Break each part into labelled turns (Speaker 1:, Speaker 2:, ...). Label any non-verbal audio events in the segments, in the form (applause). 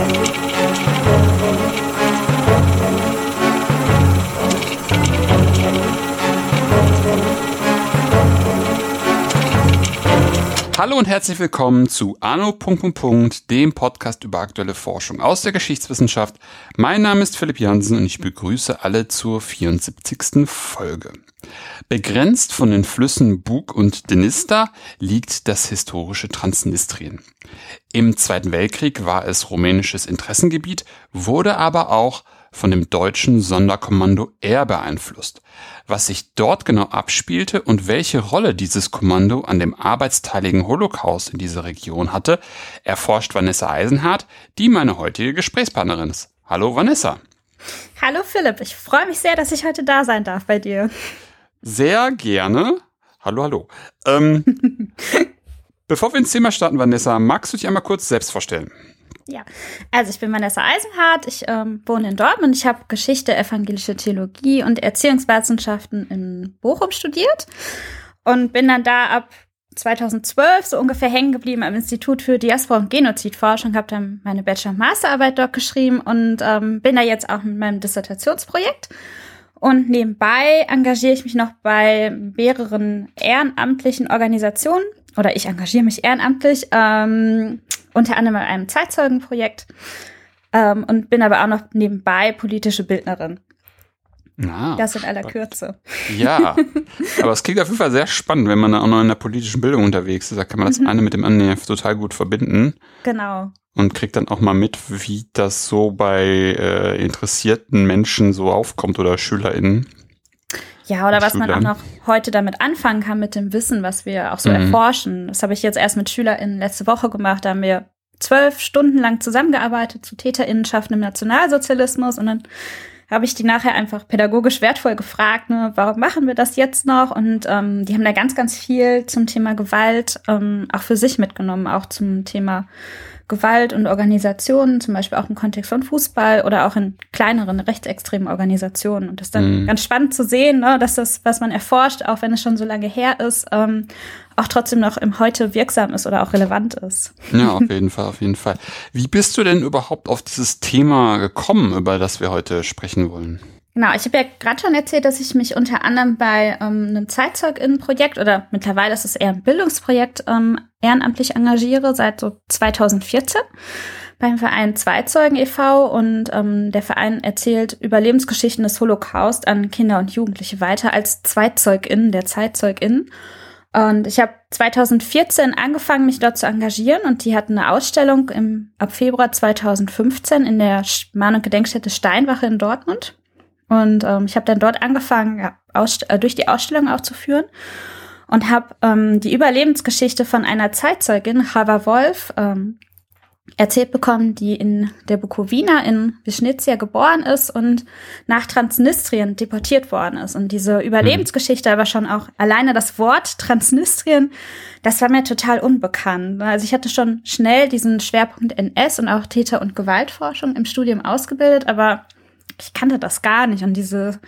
Speaker 1: Thank you. Hallo und herzlich willkommen zu Anno. dem Podcast über aktuelle Forschung aus der Geschichtswissenschaft. Mein Name ist Philipp Jansen und ich begrüße alle zur 74. Folge. Begrenzt von den Flüssen Bug und Dnister liegt das historische Transnistrien. Im Zweiten Weltkrieg war es rumänisches Interessengebiet, wurde aber auch von dem deutschen Sonderkommando R beeinflusst. Was sich dort genau abspielte und welche Rolle dieses Kommando an dem arbeitsteiligen Holocaust in dieser Region hatte, erforscht Vanessa Eisenhardt, die meine heutige Gesprächspartnerin ist. Hallo Vanessa.
Speaker 2: Hallo Philipp, ich freue mich sehr, dass ich heute da sein darf bei dir.
Speaker 1: Sehr gerne. Hallo, hallo. Ähm, (laughs) bevor wir ins Thema starten, Vanessa, magst du dich einmal kurz selbst vorstellen?
Speaker 2: Ja, also ich bin Vanessa Eisenhardt, ich ähm, wohne in Dortmund, ich habe Geschichte, evangelische Theologie und Erziehungswissenschaften in Bochum studiert und bin dann da ab 2012 so ungefähr hängen geblieben am Institut für Diaspora und Genozidforschung, habe dann meine Bachelor- und Masterarbeit dort geschrieben und ähm, bin da jetzt auch mit meinem Dissertationsprojekt. Und nebenbei engagiere ich mich noch bei mehreren ehrenamtlichen Organisationen oder ich engagiere mich ehrenamtlich. Ähm, unter anderem in einem Zeitzeugenprojekt ähm, und bin aber auch noch nebenbei politische Bildnerin. Ah, das in aller Kürze.
Speaker 1: Ja, (laughs) aber es klingt auf jeden Fall sehr spannend, wenn man da auch noch in der politischen Bildung unterwegs ist. Da kann man das mhm. eine mit dem anderen total gut verbinden.
Speaker 2: Genau.
Speaker 1: Und kriegt dann auch mal mit, wie das so bei äh, interessierten Menschen so aufkommt oder SchülerInnen.
Speaker 2: Ja, oder was man auch noch heute damit anfangen kann mit dem Wissen, was wir auch so mhm. erforschen. Das habe ich jetzt erst mit SchülerInnen letzte Woche gemacht. Da haben wir zwölf Stunden lang zusammengearbeitet zu TäterInnenschaften im Nationalsozialismus und dann habe ich die nachher einfach pädagogisch wertvoll gefragt, ne, warum machen wir das jetzt noch? Und ähm, die haben da ganz, ganz viel zum Thema Gewalt ähm, auch für sich mitgenommen, auch zum Thema Gewalt und Organisationen, zum Beispiel auch im Kontext von Fußball oder auch in kleineren rechtsextremen Organisationen. Und das ist dann mhm. ganz spannend zu sehen, ne, dass das, was man erforscht, auch wenn es schon so lange her ist, ähm, auch trotzdem noch im Heute wirksam ist oder auch relevant ist.
Speaker 1: Ja, (laughs) auf jeden Fall, auf jeden Fall. Wie bist du denn überhaupt auf dieses Thema gekommen, über das wir heute sprechen wollen?
Speaker 2: Genau, ich habe ja gerade schon erzählt, dass ich mich unter anderem bei ähm, einem Zeitzeuginnenprojekt oder mittlerweile ist es eher ein Bildungsprojekt ähm, ehrenamtlich engagiere seit so 2014 beim Verein Zweizeugen e.V. und ähm, der Verein erzählt Überlebensgeschichten des Holocaust an Kinder und Jugendliche weiter als Zweitzeugin der Zeitzeugin. Und ich habe 2014 angefangen, mich dort zu engagieren und die hatten eine Ausstellung im, ab Februar 2015 in der Mahn- und Gedenkstätte Steinwache in Dortmund. Und ähm, ich habe dann dort angefangen, ja, äh, durch die Ausstellung auch zu führen und habe ähm, die Überlebensgeschichte von einer Zeitzeugin, Chava Wolf, ähm, erzählt bekommen, die in der Bukowina in Wischnitsia geboren ist und nach Transnistrien deportiert worden ist. Und diese Überlebensgeschichte, aber schon auch alleine das Wort Transnistrien, das war mir total unbekannt. Also ich hatte schon schnell diesen Schwerpunkt NS und auch Täter- und Gewaltforschung im Studium ausgebildet, aber ich kannte das gar nicht. Und diese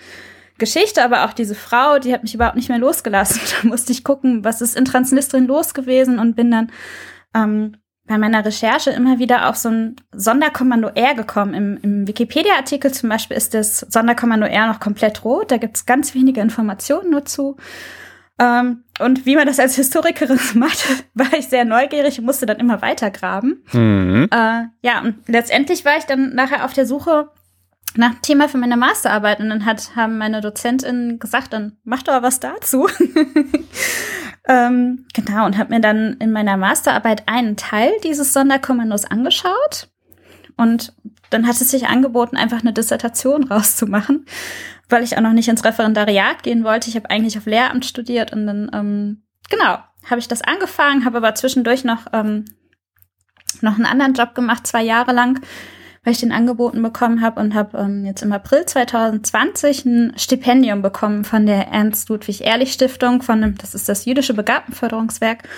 Speaker 2: Geschichte, aber auch diese Frau, die hat mich überhaupt nicht mehr losgelassen. (laughs) Da musste ich gucken, was ist in Transnistrien los gewesen und bin dann ähm, bei meiner Recherche immer wieder auf so ein Sonderkommando R gekommen. Im, im Wikipedia-Artikel zum Beispiel ist das Sonderkommando R noch komplett rot. Da gibt es ganz wenige Informationen nur zu. Ähm, und wie man das als Historikerin macht, (laughs) war ich sehr neugierig und musste dann immer weiter graben. Mhm. Äh, ja, und letztendlich war ich dann nachher auf der Suche nach Thema für meine Masterarbeit und dann hat, haben meine DozentInnen gesagt, dann mach doch was dazu. (laughs) ähm, genau, und habe mir dann in meiner Masterarbeit einen Teil dieses Sonderkommandos angeschaut und dann hat es sich angeboten, einfach eine Dissertation rauszumachen, weil ich auch noch nicht ins Referendariat gehen wollte. Ich habe eigentlich auf Lehramt studiert und dann, ähm, genau, habe ich das angefangen, habe aber zwischendurch noch, ähm, noch einen anderen Job gemacht, zwei Jahre lang weil ich den angeboten bekommen habe und habe ähm, jetzt im April 2020 ein Stipendium bekommen von der Ernst-Ludwig-Ehrlich-Stiftung, von dem, das ist das jüdische Begabtenförderungswerk.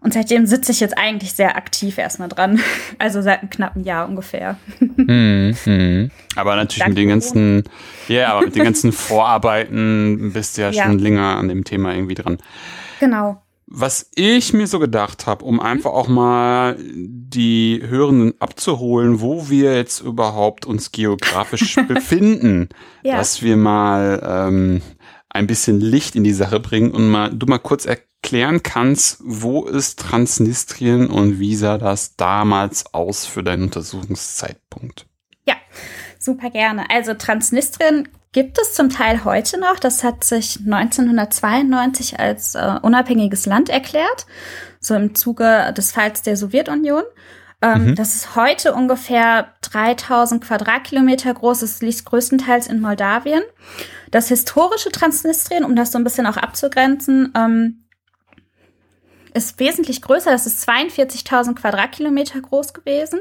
Speaker 2: Und seitdem sitze ich jetzt eigentlich sehr aktiv erstmal dran. (laughs) Also seit einem knappen Jahr ungefähr. (laughs)
Speaker 1: Hm, hm. Aber natürlich Danke. mit den ganzen, ja, yeah, aber mit den ganzen (laughs) Vorarbeiten bist du ja, ja schon länger an dem Thema irgendwie dran.
Speaker 2: Genau.
Speaker 1: Was ich mir so gedacht habe, um einfach auch mal die Hörenden abzuholen, wo wir jetzt überhaupt uns geografisch (laughs) befinden, ja. dass wir mal ähm, ein bisschen Licht in die Sache bringen und mal du mal kurz erklären kannst, wo ist Transnistrien und wie sah das damals aus für deinen Untersuchungszeitpunkt?
Speaker 2: Ja, super gerne. Also Transnistrien gibt es zum Teil heute noch. Das hat sich 1992 als äh, unabhängiges Land erklärt, so im Zuge des Falls der Sowjetunion. Ähm, mhm. Das ist heute ungefähr 3000 Quadratkilometer groß. Es liegt größtenteils in Moldawien. Das historische Transnistrien, um das so ein bisschen auch abzugrenzen, ähm, ist wesentlich größer. Das ist 42.000 Quadratkilometer groß gewesen.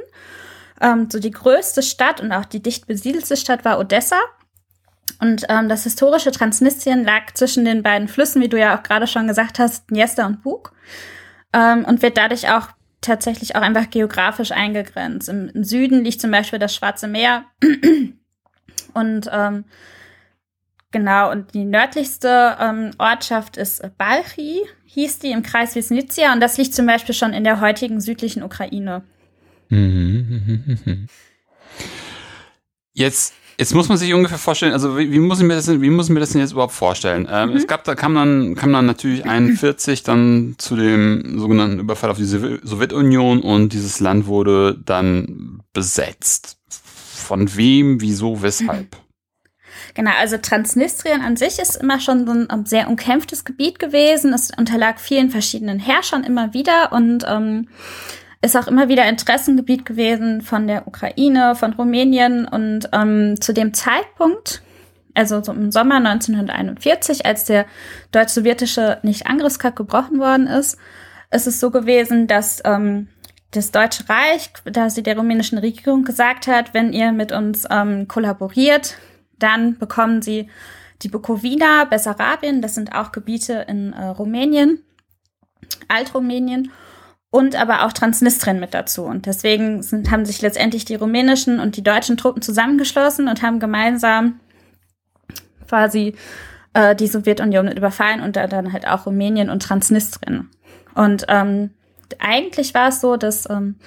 Speaker 2: Ähm, so die größte Stadt und auch die dicht besiedelste Stadt war Odessa. Und ähm, das historische Transnistrien lag zwischen den beiden Flüssen, wie du ja auch gerade schon gesagt hast, Dniester und Bug. Ähm, und wird dadurch auch tatsächlich auch einfach geografisch eingegrenzt. Im, im Süden liegt zum Beispiel das Schwarze Meer. (clears throat) und ähm, genau, und die nördlichste ähm, Ortschaft ist Balchi, hieß die im Kreis Wisnitsia. Und das liegt zum Beispiel schon in der heutigen südlichen Ukraine. (laughs)
Speaker 1: Jetzt Jetzt muss man sich ungefähr vorstellen, also wie, wie muss ich mir das denn, wie muss ich mir das denn jetzt überhaupt vorstellen? Ähm, mhm. Es gab, da kam dann, kam dann natürlich 41 dann zu dem sogenannten Überfall auf die Sowjetunion und dieses Land wurde dann besetzt. Von wem, wieso, weshalb? (laughs)
Speaker 2: Genau, also Transnistrien an sich ist immer schon so ein sehr umkämpftes Gebiet gewesen. Es unterlag vielen verschiedenen Herrschern immer wieder und ähm, ist auch immer wieder Interessengebiet gewesen von der Ukraine, von Rumänien und ähm, zu dem Zeitpunkt, also so im Sommer 1941, als der deutsch-sowjetische Nicht-Angriffskrieg gebrochen worden ist, ist es so gewesen, dass ähm, das Deutsche Reich, da sie der rumänischen Regierung gesagt hat, wenn ihr mit uns ähm, kollaboriert, dann bekommen sie die Bukowina, Bessarabien, das sind auch Gebiete in äh, Rumänien, Altrumänien und aber auch Transnistrien mit dazu. Und deswegen sind, haben sich letztendlich die rumänischen und die deutschen Truppen zusammengeschlossen und haben gemeinsam quasi äh, die Sowjetunion überfallen und da dann halt auch Rumänien und Transnistrien. Und ähm, eigentlich war es so, dass ähm,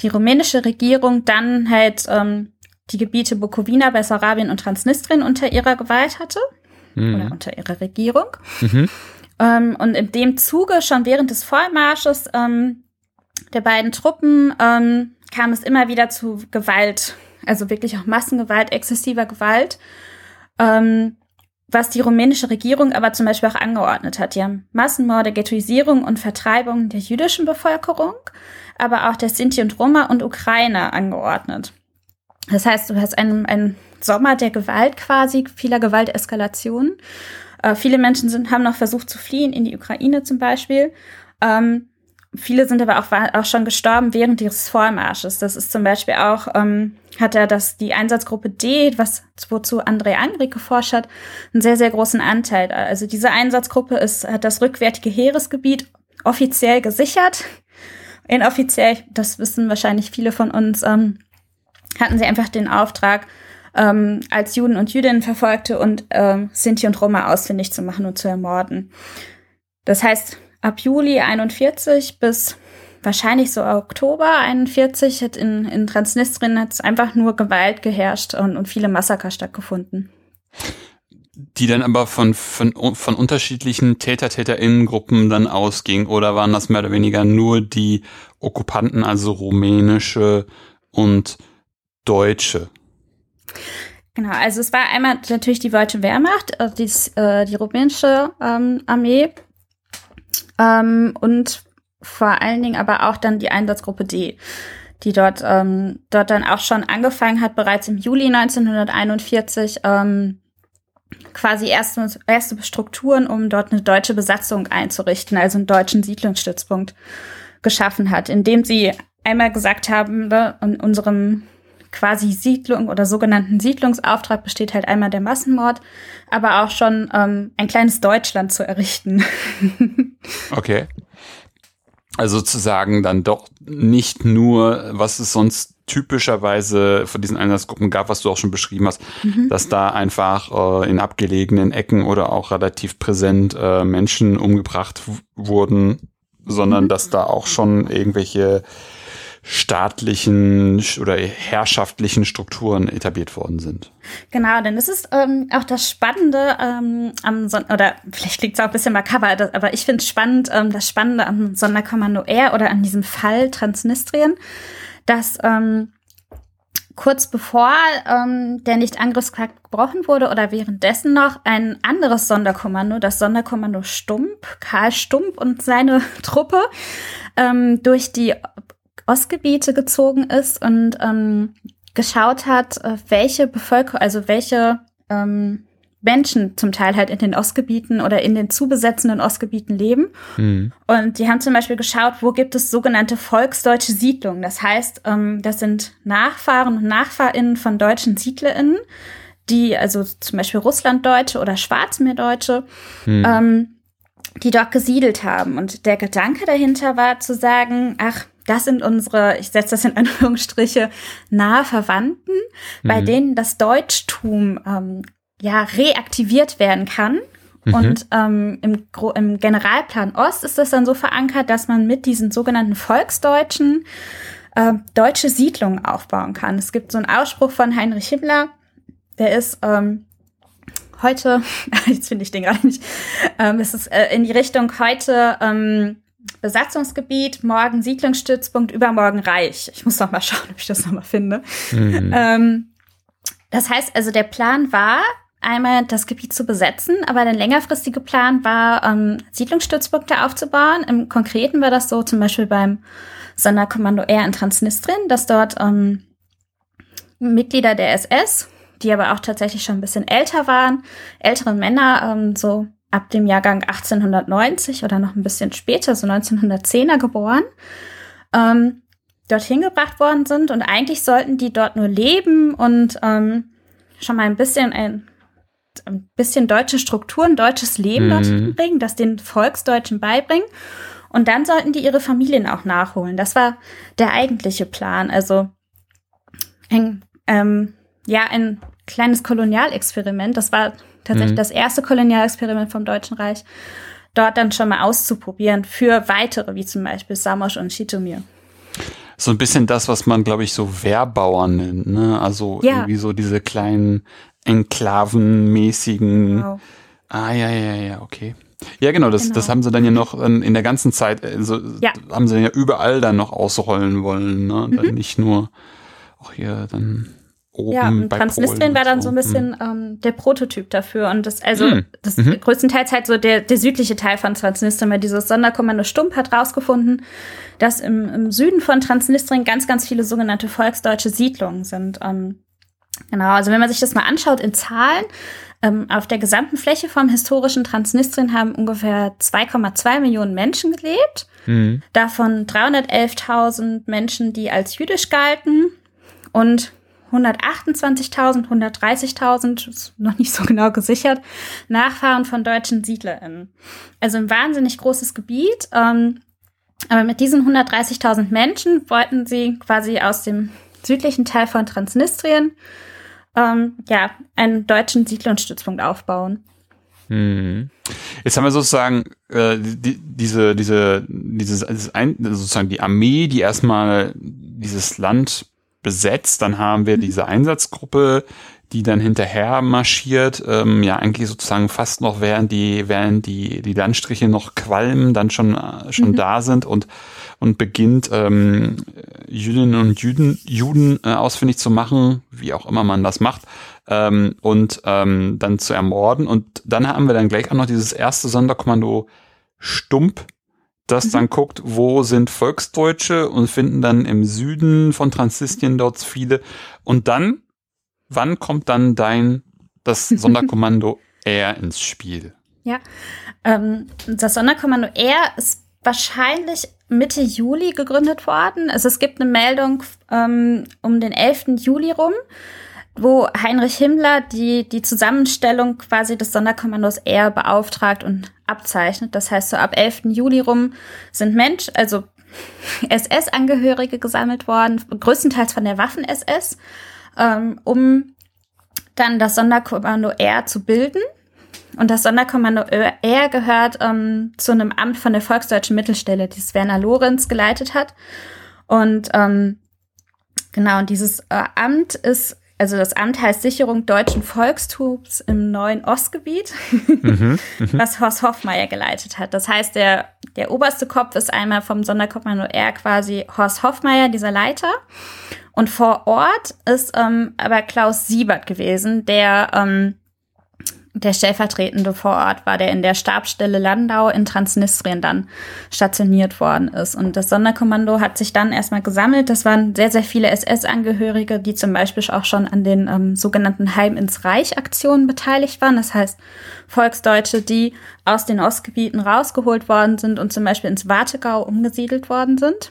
Speaker 2: die rumänische Regierung dann halt ähm, die Gebiete Bukowina, Bessarabien und Transnistrien unter ihrer Gewalt hatte mhm. oder unter ihrer Regierung. Mhm. Ähm, und in dem Zuge schon während des Vormarsches ähm, der beiden Truppen ähm, kam es immer wieder zu Gewalt, also wirklich auch Massengewalt, exzessiver Gewalt, ähm, was die rumänische Regierung aber zum Beispiel auch angeordnet hat. Die haben Massenmorde, Ghettoisierung und Vertreibung der jüdischen Bevölkerung, aber auch der Sinti und Roma und Ukrainer angeordnet. Das heißt, du hast einen, einen Sommer der Gewalt quasi, vieler Gewalteskalationen. Äh, viele Menschen sind, haben noch versucht zu fliehen in die Ukraine zum Beispiel. Ähm, Viele sind aber auch, auch schon gestorben während ihres Vormarsches. Das ist zum Beispiel auch, ähm, hat er das, die Einsatzgruppe D, was, wozu André Angrik geforscht hat, einen sehr, sehr großen Anteil. Also diese Einsatzgruppe ist, hat das rückwärtige Heeresgebiet offiziell gesichert. Inoffiziell, das wissen wahrscheinlich viele von uns, ähm, hatten sie einfach den Auftrag, ähm, als Juden und Jüdinnen verfolgte und ähm, Sinti und Roma ausfindig zu machen und zu ermorden. Das heißt, ab Juli 41 bis wahrscheinlich so Oktober 41 hat in, in Transnistrien hat einfach nur Gewalt geherrscht und, und viele Massaker stattgefunden.
Speaker 1: Die dann aber von, von, von unterschiedlichen Täter-TäterInnen-Gruppen dann ausging oder waren das mehr oder weniger nur die Okkupanten, also rumänische und deutsche?
Speaker 2: Genau, also es war einmal natürlich die deutsche Wehrmacht, also die, äh, die rumänische ähm, Armee, ähm, und vor allen Dingen aber auch dann die Einsatzgruppe D, die dort, ähm, dort dann auch schon angefangen hat, bereits im Juli 1941 ähm, quasi erste, erste Strukturen, um dort eine deutsche Besatzung einzurichten, also einen deutschen Siedlungsstützpunkt geschaffen hat, indem sie einmal gesagt haben, ne, in unserem quasi Siedlung oder sogenannten Siedlungsauftrag besteht halt einmal der Massenmord, aber auch schon ähm, ein kleines Deutschland zu errichten. (laughs)
Speaker 1: okay. Also sozusagen dann doch nicht nur, was es sonst typischerweise von diesen Einsatzgruppen gab, was du auch schon beschrieben hast, mhm. dass da einfach äh, in abgelegenen Ecken oder auch relativ präsent äh, Menschen umgebracht wurden, sondern mhm. dass da auch schon irgendwelche staatlichen oder herrschaftlichen Strukturen etabliert worden sind.
Speaker 2: Genau, denn das ist ähm, auch das Spannende ähm, am Son oder vielleicht klingt es auch ein bisschen makaber, aber ich finde es spannend, ähm, das Spannende am Sonderkommando R oder an diesem Fall Transnistrien, dass ähm, kurz bevor ähm, der Nicht-Angriffspakt gebrochen wurde oder währenddessen noch ein anderes Sonderkommando, das Sonderkommando Stump, Karl Stump und seine (laughs) Truppe ähm, durch die Ostgebiete gezogen ist und ähm, geschaut hat, äh, welche Bevölkerung, also welche ähm, Menschen zum Teil halt in den Ostgebieten oder in den zu besetzenden Ostgebieten leben. Mhm. Und die haben zum Beispiel geschaut, wo gibt es sogenannte volksdeutsche Siedlungen. Das heißt, ähm, das sind Nachfahren und NachfahrInnen von deutschen SiedlerInnen, die, also zum Beispiel Russlanddeutsche oder Schwarzmeerdeutsche, mhm. ähm, die dort gesiedelt haben. Und der Gedanke dahinter war zu sagen, ach, das sind unsere, ich setze das in (laughs) Anführungsstriche, nahe Verwandten, mhm. bei denen das Deutschtum ähm, ja reaktiviert werden kann. Mhm. Und ähm, im, im Generalplan Ost ist das dann so verankert, dass man mit diesen sogenannten Volksdeutschen äh, deutsche Siedlungen aufbauen kann. Es gibt so einen Ausspruch von Heinrich Himmler, der ist ähm, heute, (laughs) jetzt finde ich den gerade nicht, ähm, es ist äh, in die Richtung heute ähm, Besatzungsgebiet, morgen Siedlungsstützpunkt, übermorgen Reich. Ich muss noch mal schauen, ob ich das noch mal finde. Mhm. Ähm, das heißt also, der Plan war, einmal das Gebiet zu besetzen, aber der längerfristige Plan war, ähm, Siedlungsstützpunkte aufzubauen. Im Konkreten war das so zum Beispiel beim Sonderkommando R in Transnistrien, dass dort ähm, Mitglieder der SS, die aber auch tatsächlich schon ein bisschen älter waren, ältere Männer, ähm, so ab dem Jahrgang 1890 oder noch ein bisschen später, so 1910er geboren, ähm, dorthin gebracht worden sind. Und eigentlich sollten die dort nur leben und ähm, schon mal ein bisschen ein, ein bisschen deutsche Strukturen, deutsches Leben mhm. dorthin bringen, das den Volksdeutschen beibringen. Und dann sollten die ihre Familien auch nachholen. Das war der eigentliche Plan. Also ein, ähm, ja, ein kleines Kolonialexperiment. Das war tatsächlich mhm. das erste Kolonialexperiment vom Deutschen Reich, dort dann schon mal auszuprobieren für weitere, wie zum Beispiel Samos und Chitomir.
Speaker 1: So ein bisschen das, was man, glaube ich, so Wehrbauern nennt, ne? Also ja. irgendwie so diese kleinen Enklavenmäßigen. Genau. Ah, ja, ja, ja, okay. Ja, genau, das, genau. das haben sie dann ja noch in, in der ganzen Zeit, also ja. haben sie ja überall dann noch ausrollen wollen, ne? Mhm. Dann nicht nur auch hier dann oben. Ja, und
Speaker 2: Transnistrien war dann so ein bisschen hm. ähm, der Prototyp dafür. Und das, also hm. das mhm. größtenteils halt so der, der südliche Teil von Transnistrien, weil dieses Sonderkommando Stump hat rausgefunden, dass im, im Süden von Transnistrien ganz, ganz viele sogenannte volksdeutsche Siedlungen sind. Ähm, genau, also wenn man sich das mal anschaut in Zahlen, ähm, auf der gesamten Fläche vom historischen Transnistrien haben ungefähr 2,2 Millionen Menschen gelebt. Mhm. Davon 311.000 Menschen, die als jüdisch galten und 128.000, 130.000, ist noch nicht so genau gesichert, Nachfahren von deutschen SiedlerInnen. Also ein wahnsinnig großes Gebiet. Ähm, aber mit diesen 130.000 Menschen wollten sie quasi aus dem südlichen Teil von Transnistrien ähm, ja, einen deutschen Siedlungsstützpunkt aufbauen.
Speaker 1: Hm. Jetzt haben wir sozusagen äh, die, diese, diese, dieses, sozusagen die Armee, die erstmal dieses Land besetzt. Dann haben wir mhm. diese Einsatzgruppe, die dann hinterher marschiert, ähm, ja eigentlich sozusagen fast noch während die während die die Landstriche noch qualmen, dann schon äh, schon mhm. da sind und und beginnt ähm, Jüdinnen und Juden Juden äh, ausfindig zu machen, wie auch immer man das macht ähm, und ähm, dann zu ermorden und dann haben wir dann gleich auch noch dieses erste Sonderkommando Stump, das mhm. dann guckt, wo sind Volksdeutsche und finden dann im Süden von Transnistrien dort viele. Und dann, wann kommt dann dein, das (laughs) Sonderkommando R ins Spiel?
Speaker 2: Ja, ähm, das Sonderkommando R ist wahrscheinlich Mitte Juli gegründet worden. Also es gibt eine Meldung ähm, um den 11. Juli rum wo Heinrich Himmler die, die Zusammenstellung quasi des Sonderkommandos R beauftragt und abzeichnet. Das heißt, so ab 11. Juli rum sind Mensch, also (laughs) SS-Angehörige gesammelt worden, größtenteils von der Waffen-SS, ähm, um dann das Sonderkommando R zu bilden. Und das Sonderkommando R gehört ähm, zu einem Amt von der Volksdeutschen Mittelstelle, das Werner Lorenz geleitet hat. Und ähm, genau, und dieses äh, Amt ist also das Amt heißt Sicherung deutschen Volkstums im neuen Ostgebiet, mhm, (laughs) mhm, was Horst Hoffmeier geleitet hat. Das heißt, der, der oberste Kopf ist einmal vom Sonderkommando R quasi Horst Hoffmeier, dieser Leiter. Und vor Ort ist ähm, aber Klaus Siebert gewesen, der ähm, der stellvertretende vor Ort war, der in der Stabsstelle Landau in Transnistrien dann stationiert worden ist. Und das Sonderkommando hat sich dann erstmal gesammelt. Das waren sehr, sehr viele SS-Angehörige, die zum Beispiel auch schon an den ähm, sogenannten Heim ins Reich-Aktionen beteiligt waren. Das heißt, Volksdeutsche, die aus den Ostgebieten rausgeholt worden sind und zum Beispiel ins Wartegau umgesiedelt worden sind.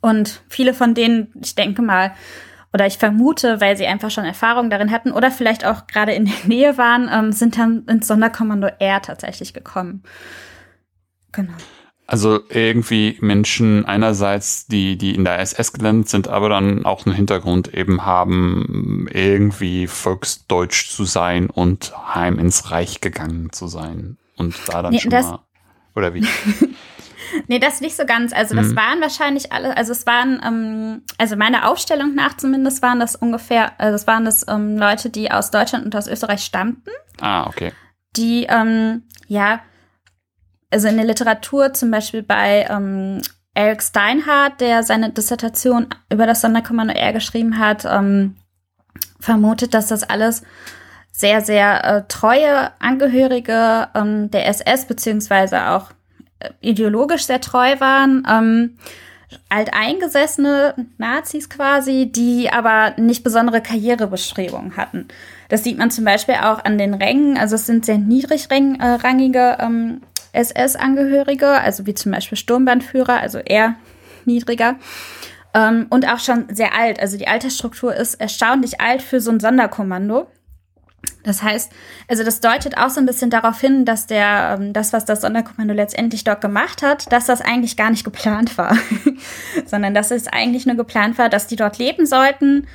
Speaker 2: Und viele von denen, ich denke mal, oder ich vermute, weil sie einfach schon Erfahrung darin hatten oder vielleicht auch gerade in der (laughs) Nähe waren, ähm, sind dann ins Sonderkommando R tatsächlich gekommen.
Speaker 1: Genau. Also irgendwie Menschen einerseits, die, die in der SS gelandet sind, aber dann auch einen Hintergrund eben haben, irgendwie volksdeutsch zu sein und heim ins Reich gegangen zu sein. Und da dann ja, schon mal, oder wie? (laughs)
Speaker 2: Nee, das nicht so ganz. Also das mhm. waren wahrscheinlich alle, also es waren, ähm, also meiner Aufstellung nach zumindest waren das ungefähr, also es waren das ähm, Leute, die aus Deutschland und aus Österreich stammten.
Speaker 1: Ah, okay.
Speaker 2: Die, ähm, ja, also in der Literatur zum Beispiel bei ähm, Eric Steinhardt, der seine Dissertation über das Sonderkommando R geschrieben hat, ähm, vermutet, dass das alles sehr, sehr äh, treue Angehörige ähm, der SS beziehungsweise auch ideologisch sehr treu waren. Ähm, alteingesessene Nazis quasi, die aber nicht besondere Karrierebestrebungen hatten. Das sieht man zum Beispiel auch an den Rängen. Also es sind sehr niedrigrangige ähm, SS-Angehörige, also wie zum Beispiel Sturmbandführer, also eher niedriger. Ähm, und auch schon sehr alt. Also die Altersstruktur ist erstaunlich alt für so ein Sonderkommando. Das heißt, also das deutet auch so ein bisschen darauf hin, dass der, ähm, das, was das Sonderkommando letztendlich dort gemacht hat, dass das eigentlich gar nicht geplant war, (laughs) sondern dass es eigentlich nur geplant war, dass die dort leben sollten,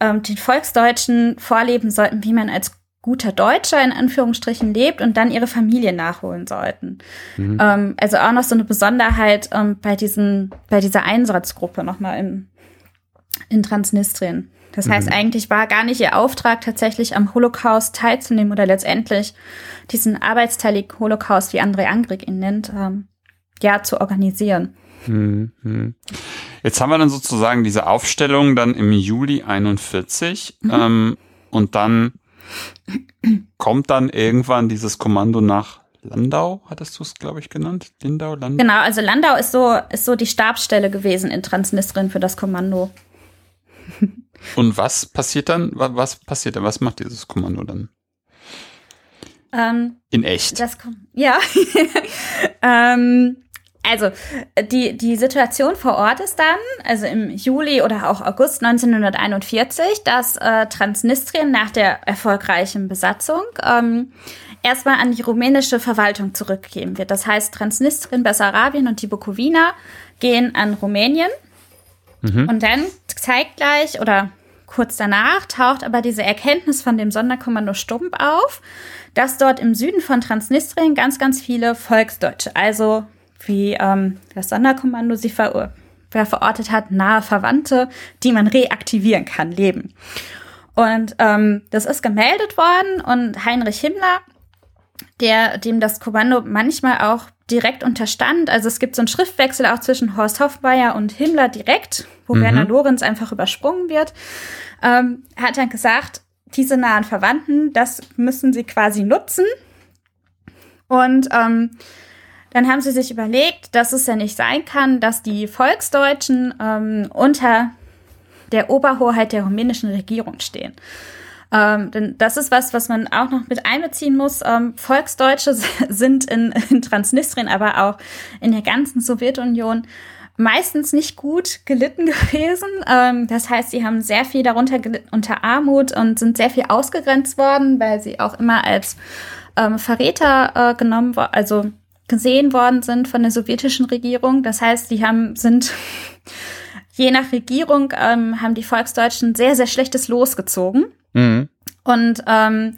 Speaker 2: ähm, den Volksdeutschen vorleben sollten, wie man als guter Deutscher in Anführungsstrichen lebt und dann ihre Familie nachholen sollten. Mhm. Ähm, also auch noch so eine Besonderheit ähm, bei diesen, bei dieser Einsatzgruppe nochmal in, in Transnistrien. Das heißt, mhm. eigentlich war gar nicht ihr Auftrag, tatsächlich am Holocaust teilzunehmen oder letztendlich diesen arbeitsteiligen Holocaust, wie André Angrig ihn nennt, ähm, ja, zu organisieren.
Speaker 1: Mhm. Jetzt haben wir dann sozusagen diese Aufstellung dann im Juli 41 mhm. ähm, und dann kommt dann irgendwann dieses Kommando nach Landau, hattest du es, glaube ich, genannt? Lindau,
Speaker 2: Landau? Genau, also Landau ist so, ist so die Stabsstelle gewesen in Transnistrien für das Kommando.
Speaker 1: Und was passiert dann? Was passiert dann? Was macht dieses Kommando dann? Ähm, In echt.
Speaker 2: Das, ja. (laughs) ähm, also die, die Situation vor Ort ist dann, also im Juli oder auch August 1941, dass äh, Transnistrien nach der erfolgreichen Besatzung ähm, erstmal an die rumänische Verwaltung zurückgegeben wird. Das heißt, Transnistrien, Bessarabien und die Bukowina gehen an Rumänien Mhm. Und dann zeitgleich oder kurz danach taucht aber diese Erkenntnis von dem Sonderkommando Stump auf, dass dort im Süden von Transnistrien ganz, ganz viele Volksdeutsche, also wie ähm, das Sonderkommando sie ver verortet hat, nahe Verwandte, die man reaktivieren kann, leben. Und ähm, das ist gemeldet worden und Heinrich Himmler, der, dem das Kommando manchmal auch direkt unterstand. Also es gibt so einen Schriftwechsel auch zwischen Horst Hofmeier und Himmler direkt, wo mhm. Werner Lorenz einfach übersprungen wird. Ähm, hat dann gesagt, diese nahen Verwandten, das müssen sie quasi nutzen. Und ähm, dann haben sie sich überlegt, dass es ja nicht sein kann, dass die Volksdeutschen ähm, unter der Oberhoheit der rumänischen Regierung stehen. Ähm, denn das ist was, was man auch noch mit einbeziehen muss. Ähm, Volksdeutsche (laughs) sind in, in Transnistrien, aber auch in der ganzen Sowjetunion meistens nicht gut gelitten (laughs) gewesen. Ähm, das heißt, sie haben sehr viel darunter gelitten unter Armut und sind sehr viel ausgegrenzt worden, weil sie auch immer als ähm, Verräter äh, genommen also gesehen worden sind von der sowjetischen Regierung. Das heißt, die haben, sind (laughs) je nach Regierung, ähm, haben die Volksdeutschen sehr, sehr schlechtes Los gezogen. Mhm. Und ähm,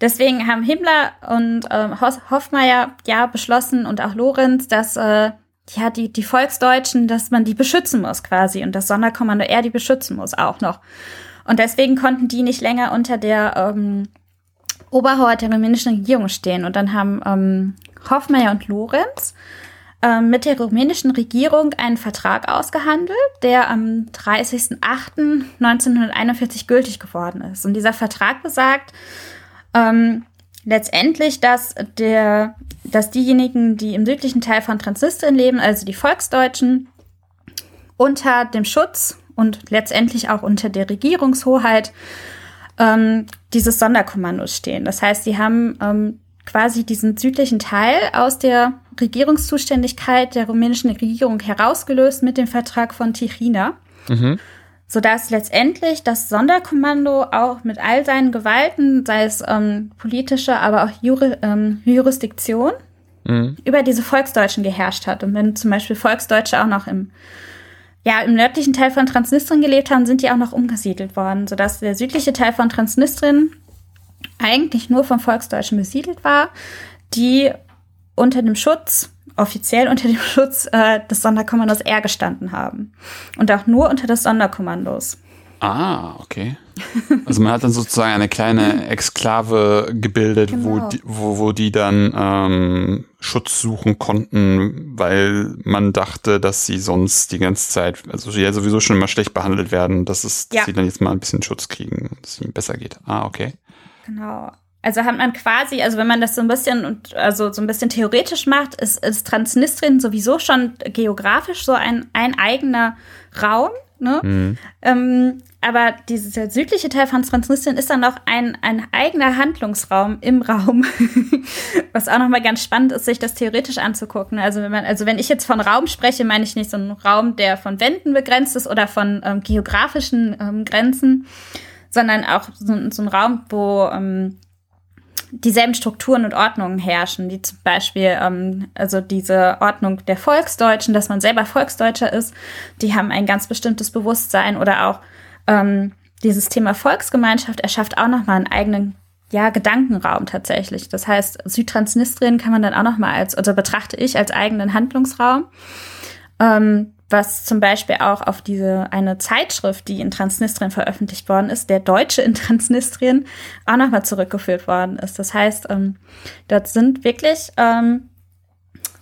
Speaker 2: deswegen haben Himmler und ähm, Hoffmeier ja beschlossen und auch Lorenz, dass äh, ja die, die Volksdeutschen, dass man die beschützen muss quasi und das Sonderkommando er die beschützen muss auch noch. Und deswegen konnten die nicht länger unter der ähm, Oberhaupt der rumänischen Regierung stehen. Und dann haben ähm, Hoffmeier und Lorenz mit der rumänischen Regierung einen Vertrag ausgehandelt, der am 30.08.1941 gültig geworden ist. Und dieser Vertrag besagt ähm, letztendlich, dass der, dass diejenigen, die im südlichen Teil von Transnistrien leben, also die Volksdeutschen, unter dem Schutz und letztendlich auch unter der Regierungshoheit ähm, dieses Sonderkommandos stehen. Das heißt, sie haben ähm, quasi diesen südlichen Teil aus der Regierungszuständigkeit der rumänischen Regierung herausgelöst mit dem Vertrag von Tichina. Mhm. Sodass letztendlich das Sonderkommando auch mit all seinen Gewalten, sei es ähm, politische, aber auch Juri ähm, Jurisdiktion, mhm. über diese Volksdeutschen geherrscht hat. Und wenn zum Beispiel Volksdeutsche auch noch im ja, im nördlichen Teil von Transnistrien gelebt haben, sind die auch noch umgesiedelt worden, sodass der südliche Teil von Transnistrien eigentlich nur von Volksdeutschen besiedelt war, die unter dem Schutz, offiziell unter dem (laughs) Schutz äh, des Sonderkommandos R gestanden haben. Und auch nur unter des Sonderkommandos.
Speaker 1: Ah, okay. Also man hat dann sozusagen eine kleine Exklave gebildet, genau. wo, die, wo, wo die dann ähm, Schutz suchen konnten, weil man dachte, dass sie sonst die ganze Zeit, also ja sowieso schon immer schlecht behandelt werden, dass, es, dass ja. sie dann jetzt mal ein bisschen Schutz kriegen, dass es ihnen besser geht. Ah, okay.
Speaker 2: Genau. Also hat man quasi, also wenn man das so ein bisschen und also so ein bisschen theoretisch macht, ist, ist Transnistrien sowieso schon geografisch so ein, ein eigener Raum. Ne? Mhm. Ähm, aber dieser südliche Teil von Transnistrien ist dann noch ein, ein eigener Handlungsraum im Raum, (laughs) was auch nochmal ganz spannend ist, sich das theoretisch anzugucken. Also wenn man, also wenn ich jetzt von Raum spreche, meine ich nicht so einen Raum, der von Wänden begrenzt ist oder von ähm, geografischen ähm, Grenzen, sondern auch so, so ein Raum, wo ähm, dieselben Strukturen und Ordnungen herrschen, die zum Beispiel, ähm, also diese Ordnung der Volksdeutschen, dass man selber Volksdeutscher ist, die haben ein ganz bestimmtes Bewusstsein oder auch ähm, dieses Thema Volksgemeinschaft erschafft auch nochmal einen eigenen ja, Gedankenraum tatsächlich. Das heißt, Südtransnistrien kann man dann auch nochmal als, also betrachte ich als eigenen Handlungsraum. Ähm, was zum Beispiel auch auf diese eine Zeitschrift, die in Transnistrien veröffentlicht worden ist, der Deutsche in Transnistrien, auch nochmal zurückgeführt worden ist. Das heißt, ähm, dort sind wirklich ähm,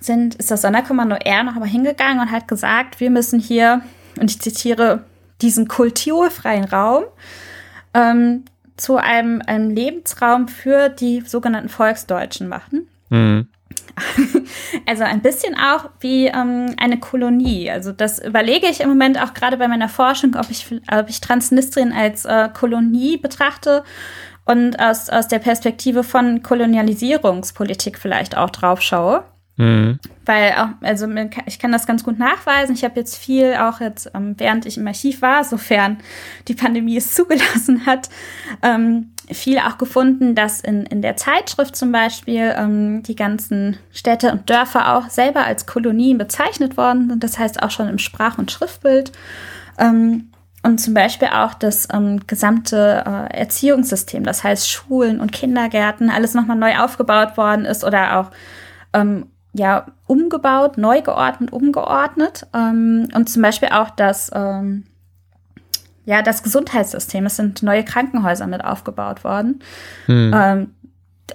Speaker 2: sind ist das Sonderkommando R noch mal hingegangen und hat gesagt, wir müssen hier und ich zitiere diesen kulturfreien Raum ähm, zu einem, einem Lebensraum für die sogenannten Volksdeutschen machen. Mhm. (laughs) Also ein bisschen auch wie ähm, eine Kolonie. Also das überlege ich im Moment auch gerade bei meiner Forschung, ob ich, ob ich Transnistrien als äh, Kolonie betrachte und aus, aus der Perspektive von Kolonialisierungspolitik vielleicht auch drauf schaue. Mhm. Weil auch, also ich kann das ganz gut nachweisen. Ich habe jetzt viel, auch jetzt, ähm, während ich im Archiv war, sofern die Pandemie es (laughs) zugelassen hat, ähm, viel auch gefunden, dass in, in der Zeitschrift zum Beispiel ähm, die ganzen Städte und Dörfer auch selber als Kolonien bezeichnet worden sind. Das heißt auch schon im Sprach- und Schriftbild. Ähm, und zum Beispiel auch das ähm, gesamte äh, Erziehungssystem, das heißt Schulen und Kindergärten, alles nochmal neu aufgebaut worden ist oder auch ähm, ja umgebaut, neu geordnet, umgeordnet. Ähm, und zum Beispiel auch das ähm, ja, das Gesundheitssystem. Es sind neue Krankenhäuser mit aufgebaut worden. Hm. Ähm,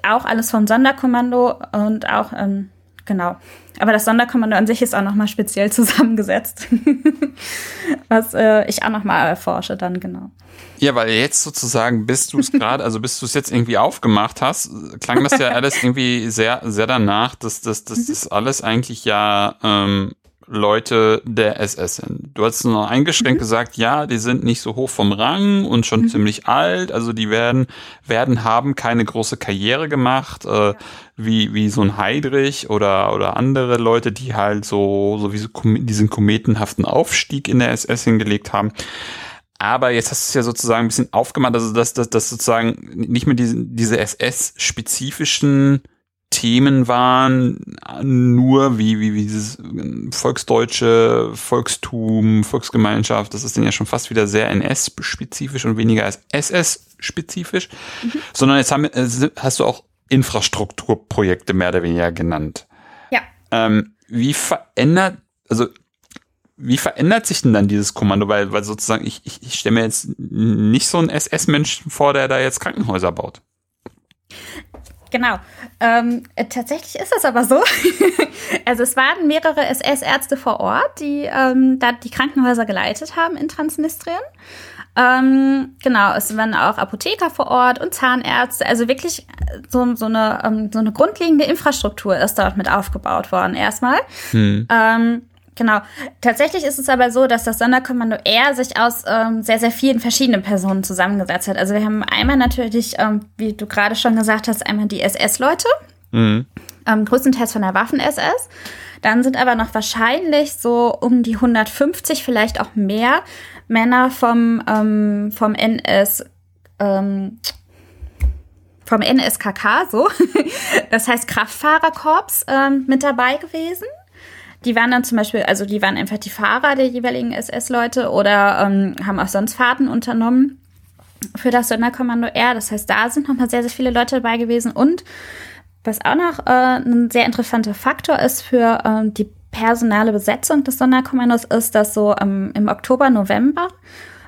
Speaker 2: auch alles vom Sonderkommando und auch, ähm, genau. Aber das Sonderkommando an sich ist auch nochmal speziell (laughs) zusammengesetzt, (laughs) was äh, ich auch nochmal erforsche dann, genau.
Speaker 1: Ja, weil jetzt sozusagen, bis du es gerade, also bis du es jetzt irgendwie aufgemacht hast, klang das ja (laughs) alles irgendwie sehr, sehr danach, dass, das alles eigentlich ja ähm, Leute der SS sind. Du hast nur eingeschränkt mhm. gesagt, ja, die sind nicht so hoch vom Rang und schon mhm. ziemlich alt, also die werden, werden haben keine große Karriere gemacht, äh, wie, wie so ein Heidrich oder, oder andere Leute, die halt so, so wie so diesen kometenhaften Aufstieg in der SS hingelegt haben. Aber jetzt hast du es ja sozusagen ein bisschen aufgemacht, also dass, dass, dass sozusagen nicht mehr diese, diese SS-spezifischen Themen waren, nur wie, wie, wie dieses volksdeutsche Volkstum, Volksgemeinschaft, das ist dann ja schon fast wieder sehr NS-spezifisch und weniger als SS-spezifisch, mhm. sondern jetzt haben, äh, hast du auch Infrastrukturprojekte mehr oder weniger genannt.
Speaker 2: Ja.
Speaker 1: Ähm, wie verändert, also wie verändert sich denn dann dieses Kommando? Weil, weil sozusagen, ich, ich, ich stelle mir jetzt nicht so einen SS-Menschen vor, der da jetzt Krankenhäuser baut.
Speaker 2: Genau. Ähm, tatsächlich ist es aber so. (laughs) also es waren mehrere SS-Ärzte vor Ort, die ähm, da die Krankenhäuser geleitet haben in Transnistrien. Ähm, genau, es waren auch Apotheker vor Ort und Zahnärzte. Also wirklich so, so, eine, ähm, so eine grundlegende Infrastruktur ist dort mit aufgebaut worden erstmal. Hm. Genau. Tatsächlich ist es aber so, dass das Sonderkommando R sich aus ähm, sehr, sehr vielen verschiedenen Personen zusammengesetzt hat. Also wir haben einmal natürlich, ähm, wie du gerade schon gesagt hast, einmal die SS-Leute, mhm. ähm, größtenteils von der Waffen-SS. Dann sind aber noch wahrscheinlich so um die 150, vielleicht auch mehr Männer vom, ähm, vom NS, ähm, vom NSKK, so. (laughs) Das heißt Kraftfahrerkorps ähm, mit dabei gewesen. Die waren dann zum Beispiel, also die waren einfach die Fahrer der jeweiligen SS-Leute oder ähm, haben auch sonst Fahrten unternommen für das Sonderkommando R. Das heißt, da sind nochmal sehr, sehr viele Leute dabei gewesen. Und was auch noch äh, ein sehr interessanter Faktor ist für ähm, die personale Besetzung des Sonderkommandos, ist, dass so ähm, im Oktober, November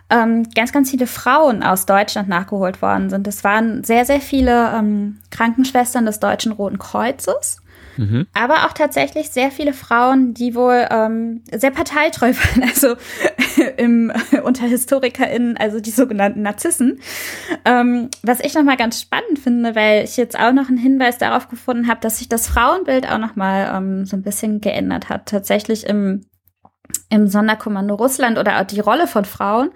Speaker 2: ähm, ganz, ganz viele Frauen aus Deutschland nachgeholt worden sind. Es waren sehr, sehr viele ähm, Krankenschwestern des Deutschen Roten Kreuzes Mhm. Aber auch tatsächlich sehr viele Frauen, die wohl ähm, sehr parteitreu (laughs) waren, also (laughs) im, unter HistorikerInnen, also die sogenannten Narzissen. Ähm, was ich nochmal ganz spannend finde, weil ich jetzt auch noch einen Hinweis darauf gefunden habe, dass sich das Frauenbild auch nochmal ähm, so ein bisschen geändert hat. Tatsächlich im, im Sonderkommando Russland oder auch die Rolle von Frauen.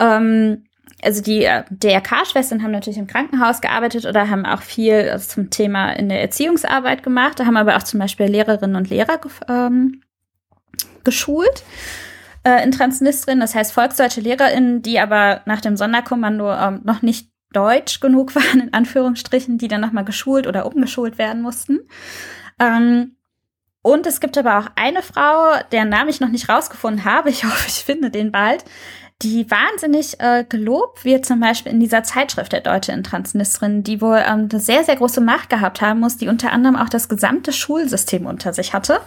Speaker 2: Ähm, also die äh, DRK-Schwestern haben natürlich im Krankenhaus gearbeitet oder haben auch viel zum Thema in der Erziehungsarbeit gemacht. Da haben aber auch zum Beispiel Lehrerinnen und Lehrer ähm, geschult äh, in Transnistrien. Das heißt volksdeutsche LehrerInnen, die aber nach dem Sonderkommando ähm, noch nicht deutsch genug (laughs) waren, in Anführungsstrichen, die dann nochmal geschult oder umgeschult werden mussten. Ähm, und es gibt aber auch eine Frau, deren Namen ich noch nicht rausgefunden habe. Ich hoffe, ich finde den bald die wahnsinnig äh, gelobt wird, zum Beispiel in dieser Zeitschrift der Deutsche in Transnistrien, die wohl ähm, eine sehr, sehr große Macht gehabt haben muss, die unter anderem auch das gesamte Schulsystem unter sich hatte.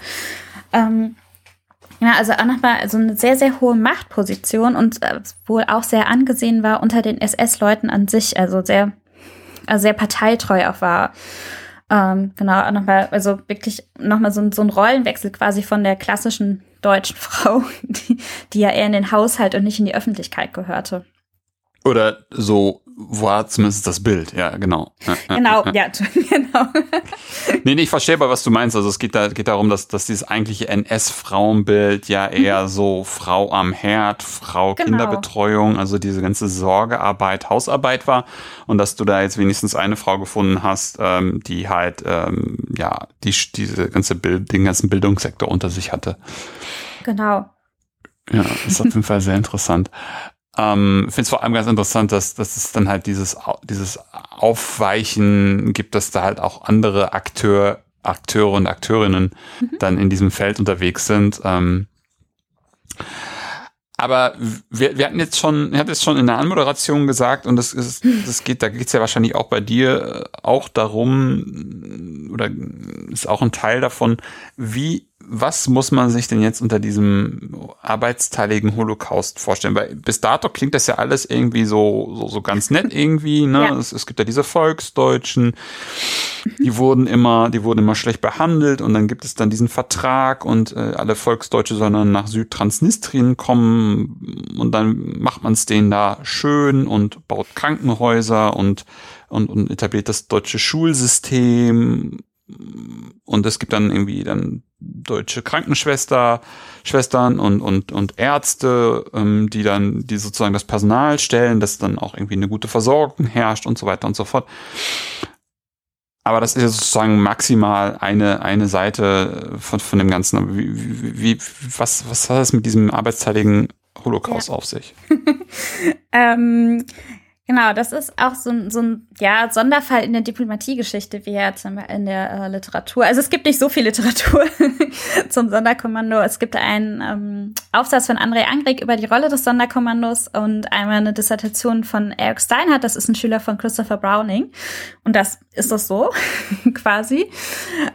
Speaker 2: Ähm, ja, also auch nochmal also eine sehr, sehr hohe Machtposition und äh, wohl auch sehr angesehen war unter den SS-Leuten an sich, also sehr, also sehr parteitreu auch war. Ähm, genau, nochmal, also wirklich nochmal so, so ein Rollenwechsel quasi von der klassischen deutschen Frau, die, die ja eher in den Haushalt und nicht in die Öffentlichkeit gehörte.
Speaker 1: Oder so war zumindest das Bild, ja, genau.
Speaker 2: Genau, ja, (laughs) genau.
Speaker 1: nee, nee, ich verstehe aber, was du meinst. Also es geht, da, geht darum, dass, dass dieses eigentliche NS-Frauenbild ja eher mhm. so Frau am Herd, Frau genau. Kinderbetreuung, also diese ganze Sorgearbeit, Hausarbeit war. Und dass du da jetzt wenigstens eine Frau gefunden hast, ähm, die halt, ähm, ja, die, diese ganze Bild, den ganzen Bildungssektor unter sich hatte.
Speaker 2: Genau.
Speaker 1: Ja, ist auf jeden Fall sehr interessant. Ähm, Finde es vor allem ganz interessant, dass, dass es dann halt dieses, dieses Aufweichen gibt, dass da halt auch andere Akteur, Akteure und Akteurinnen mhm. dann in diesem Feld unterwegs sind. Ähm, aber wir, wir hatten jetzt schon, er hat jetzt schon in der Anmoderation gesagt, und das ist, das geht, da geht es ja wahrscheinlich auch bei dir äh, auch darum, oder ist auch ein Teil davon, wie was muss man sich denn jetzt unter diesem arbeitsteiligen Holocaust vorstellen? Weil bis dato klingt das ja alles irgendwie so, so, so ganz nett irgendwie, ne? Ja. Es, es, gibt ja diese Volksdeutschen, die wurden immer, die wurden immer schlecht behandelt und dann gibt es dann diesen Vertrag und äh, alle Volksdeutsche sollen dann nach Südtransnistrien kommen und dann macht man es denen da schön und baut Krankenhäuser und, und, und etabliert das deutsche Schulsystem und es gibt dann irgendwie dann deutsche Krankenschwester, Schwestern und, und, und Ärzte, ähm, die dann, die sozusagen das Personal stellen, dass dann auch irgendwie eine gute Versorgung herrscht und so weiter und so fort. Aber das ist ja sozusagen maximal eine, eine Seite von, von dem Ganzen. Wie, wie, was, was hat das mit diesem arbeitsteiligen Holocaust ja. auf sich? (laughs)
Speaker 2: ähm, Genau, das ist auch so, ein so ein ja, Sonderfall in der Diplomatiegeschichte, wie jetzt in der äh, Literatur. Also es gibt nicht so viel Literatur (laughs) zum Sonderkommando. Es gibt einen ähm, Aufsatz von André Angrig über die Rolle des Sonderkommandos und einmal eine Dissertation von Eric Steinhardt, das ist ein Schüler von Christopher Browning. Und das ist das so, (laughs) quasi.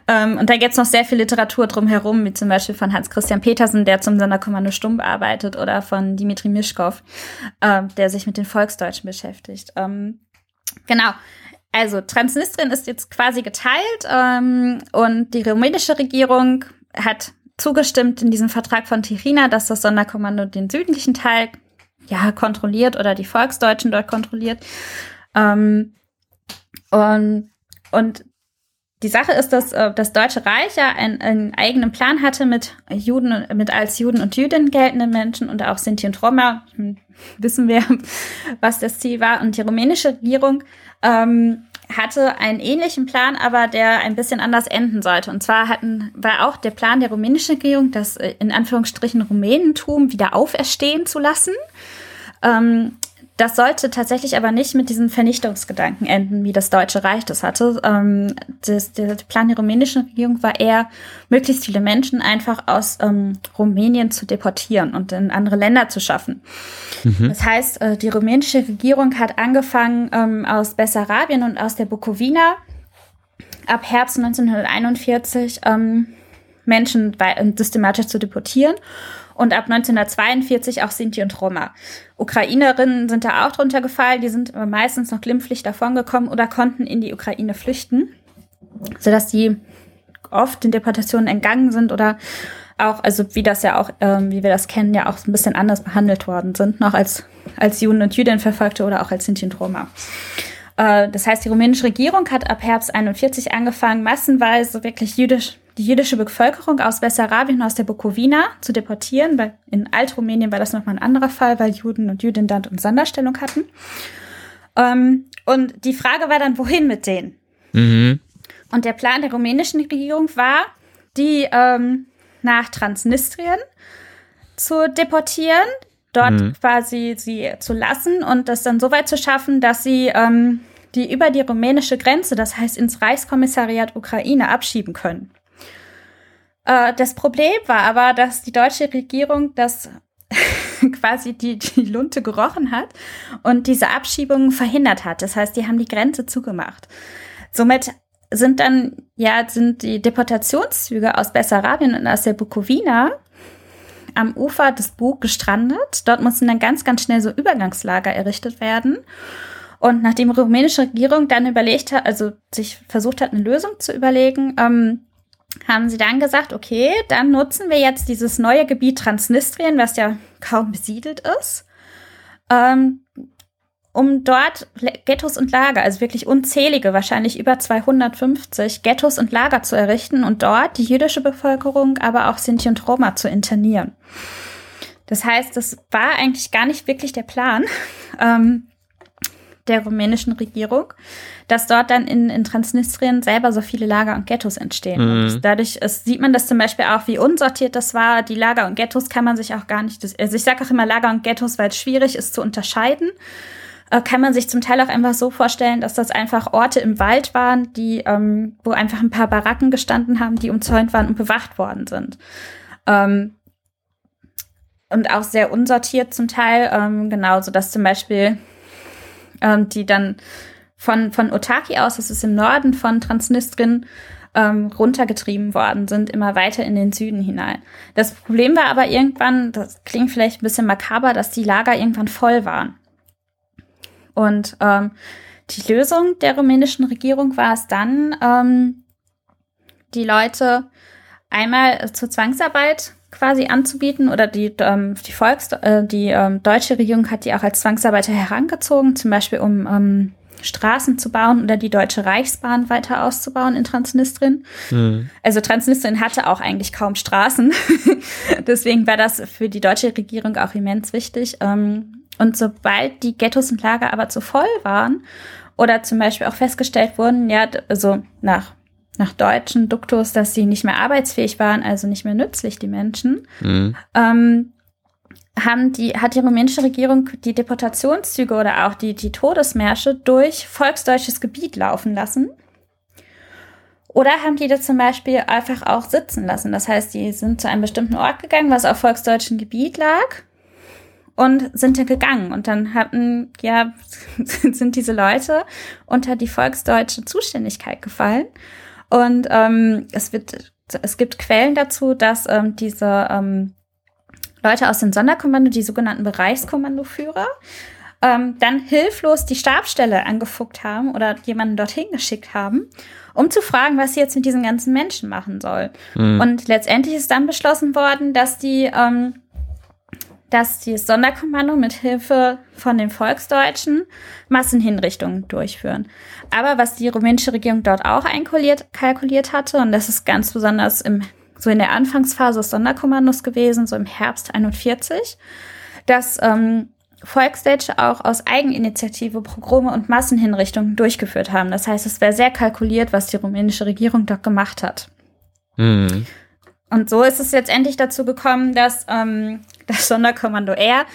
Speaker 2: Ähm, und da gibt's noch sehr viel Literatur drumherum, wie zum Beispiel von Hans-Christian Petersen, der zum Sonderkommando Stumm arbeitet, oder von Dimitri Mischkov, äh, der sich mit den Volksdeutschen beschäftigt. Ähm, genau. Also Transnistrien ist jetzt quasi geteilt ähm, und die rumänische Regierung hat zugestimmt in diesem Vertrag von Tirina, dass das Sonderkommando den südlichen Teil ja kontrolliert oder die Volksdeutschen dort kontrolliert. Ähm, und, und die Sache ist, dass äh, das Deutsche Reich ja einen, einen, eigenen Plan hatte mit Juden, mit als Juden und Jüdinnen geltenden Menschen und auch Sinti und Roma. Hm, wissen wir, (laughs) was das Ziel war. Und die rumänische Regierung ähm, hatte einen ähnlichen Plan, aber der ein bisschen anders enden sollte. Und zwar hatten, war auch der Plan der rumänischen Regierung, das äh, in Anführungsstrichen Rumänentum wieder auferstehen zu lassen. Ähm, das sollte tatsächlich aber nicht mit diesem Vernichtungsgedanken enden, wie das Deutsche Reich das hatte. Ähm, das, der Plan der rumänischen Regierung war eher, möglichst viele Menschen einfach aus ähm, Rumänien zu deportieren und in andere Länder zu schaffen. Mhm. Das heißt, äh, die rumänische Regierung hat angefangen, ähm, aus Bessarabien und aus der Bukowina ab Herbst 1941 ähm, Menschen systematisch zu deportieren und ab 1942 auch Sinti und Roma. Ukrainerinnen sind da auch drunter gefallen, die sind aber meistens noch glimpflich davongekommen oder konnten in die Ukraine flüchten, sodass die oft den Deportationen entgangen sind oder auch, also wie das ja auch, ähm, wie wir das kennen, ja auch ein bisschen anders behandelt worden sind, noch als, als Juden und Jüdinnen verfolgte oder auch als Sinti und Roma. Äh, das heißt, die rumänische Regierung hat ab Herbst 41 angefangen, massenweise wirklich jüdisch die jüdische Bevölkerung aus Bessarabien und aus der Bukowina zu deportieren. Weil in Altrumänien war das nochmal ein anderer Fall, weil Juden und Jüdinnen dann und Sonderstellung hatten. Ähm, und die Frage war dann, wohin mit denen? Mhm. Und der Plan der rumänischen Regierung war, die ähm, nach Transnistrien zu deportieren, dort mhm. quasi sie zu lassen und das dann so weit zu schaffen, dass sie ähm, die über die rumänische Grenze, das heißt ins Reichskommissariat Ukraine, abschieben können. Äh, das Problem war aber, dass die deutsche Regierung das (laughs) quasi die, die Lunte gerochen hat und diese Abschiebungen verhindert hat. Das heißt, die haben die Grenze zugemacht. Somit sind dann, ja, sind die Deportationszüge aus Bessarabien und aus der Bukowina am Ufer des Bug gestrandet. Dort mussten dann ganz, ganz schnell so Übergangslager errichtet werden. Und nachdem die rumänische Regierung dann überlegt hat, also sich versucht hat, eine Lösung zu überlegen, ähm, haben sie dann gesagt, okay, dann nutzen wir jetzt dieses neue Gebiet Transnistrien, was ja kaum besiedelt ist, ähm, um dort Ghettos und Lager, also wirklich unzählige, wahrscheinlich über 250 Ghettos und Lager zu errichten und dort die jüdische Bevölkerung, aber auch Sinti und Roma zu internieren. Das heißt, das war eigentlich gar nicht wirklich der Plan. (laughs) Ähm, der rumänischen Regierung, dass dort dann in, in Transnistrien selber so viele Lager und Ghettos entstehen. Mhm. Und dadurch ist, sieht man das zum Beispiel auch, wie unsortiert das war. Die Lager und Ghettos kann man sich auch gar nicht, also ich sage auch immer Lager und Ghettos, weil es schwierig ist zu unterscheiden. Äh, kann man sich zum Teil auch einfach so vorstellen, dass das einfach Orte im Wald waren, die, ähm, wo einfach ein paar Baracken gestanden haben, die umzäunt waren und bewacht worden sind. Ähm, und auch sehr unsortiert zum Teil, ähm, genau, so dass zum Beispiel ähm, die dann von, von Otaki aus, das ist im Norden von Transnistrien, ähm, runtergetrieben worden sind, immer weiter in den Süden hinein. Das Problem war aber irgendwann, das klingt vielleicht ein bisschen makaber, dass die Lager irgendwann voll waren. Und ähm, die Lösung der rumänischen Regierung war es dann, ähm, die Leute einmal zur Zwangsarbeit quasi anzubieten oder die, ähm, die Volks, äh, die ähm, deutsche Regierung hat die auch als Zwangsarbeiter herangezogen, zum Beispiel um ähm, Straßen zu bauen oder die Deutsche Reichsbahn weiter auszubauen in Transnistrien. Mhm. Also Transnistrien hatte auch eigentlich kaum Straßen. (laughs) Deswegen war das für die deutsche Regierung auch immens wichtig. Ähm, und sobald die Ghettos und Lager aber zu voll waren oder zum Beispiel auch festgestellt wurden, ja, also nach nach deutschen Duktus, dass sie nicht mehr arbeitsfähig waren, also nicht mehr nützlich, die Menschen, mhm. ähm, haben die, hat die rumänische Regierung die Deportationszüge oder auch die, die Todesmärsche durch volksdeutsches Gebiet laufen lassen. Oder haben die das zum Beispiel einfach auch sitzen lassen? Das heißt, die sind zu einem bestimmten Ort gegangen, was auf volksdeutschem Gebiet lag und sind dann gegangen. Und dann hatten, ja, (laughs) sind diese Leute unter die volksdeutsche Zuständigkeit gefallen. Und ähm, es wird, es gibt Quellen dazu, dass ähm, diese ähm, Leute aus dem Sonderkommando, die sogenannten Bereichskommandoführer, ähm, dann hilflos die Stabstelle angefuckt haben oder jemanden dorthin geschickt haben, um zu fragen, was sie jetzt mit diesen ganzen Menschen machen soll. Mhm. Und letztendlich ist dann beschlossen worden, dass die ähm, dass das Sonderkommando mit Hilfe von den Volksdeutschen Massenhinrichtungen durchführen. Aber was die rumänische Regierung dort auch einkalkuliert kalkuliert hatte, und das ist ganz besonders im, so in der Anfangsphase des Sonderkommandos gewesen, so im Herbst 41, dass ähm, Volksdeutsche auch aus Eigeninitiative Pogrome und Massenhinrichtungen durchgeführt haben. Das heißt, es wäre sehr kalkuliert, was die rumänische Regierung dort gemacht hat. Mhm. Und so ist es letztendlich dazu gekommen, dass ähm, das Sonderkommando R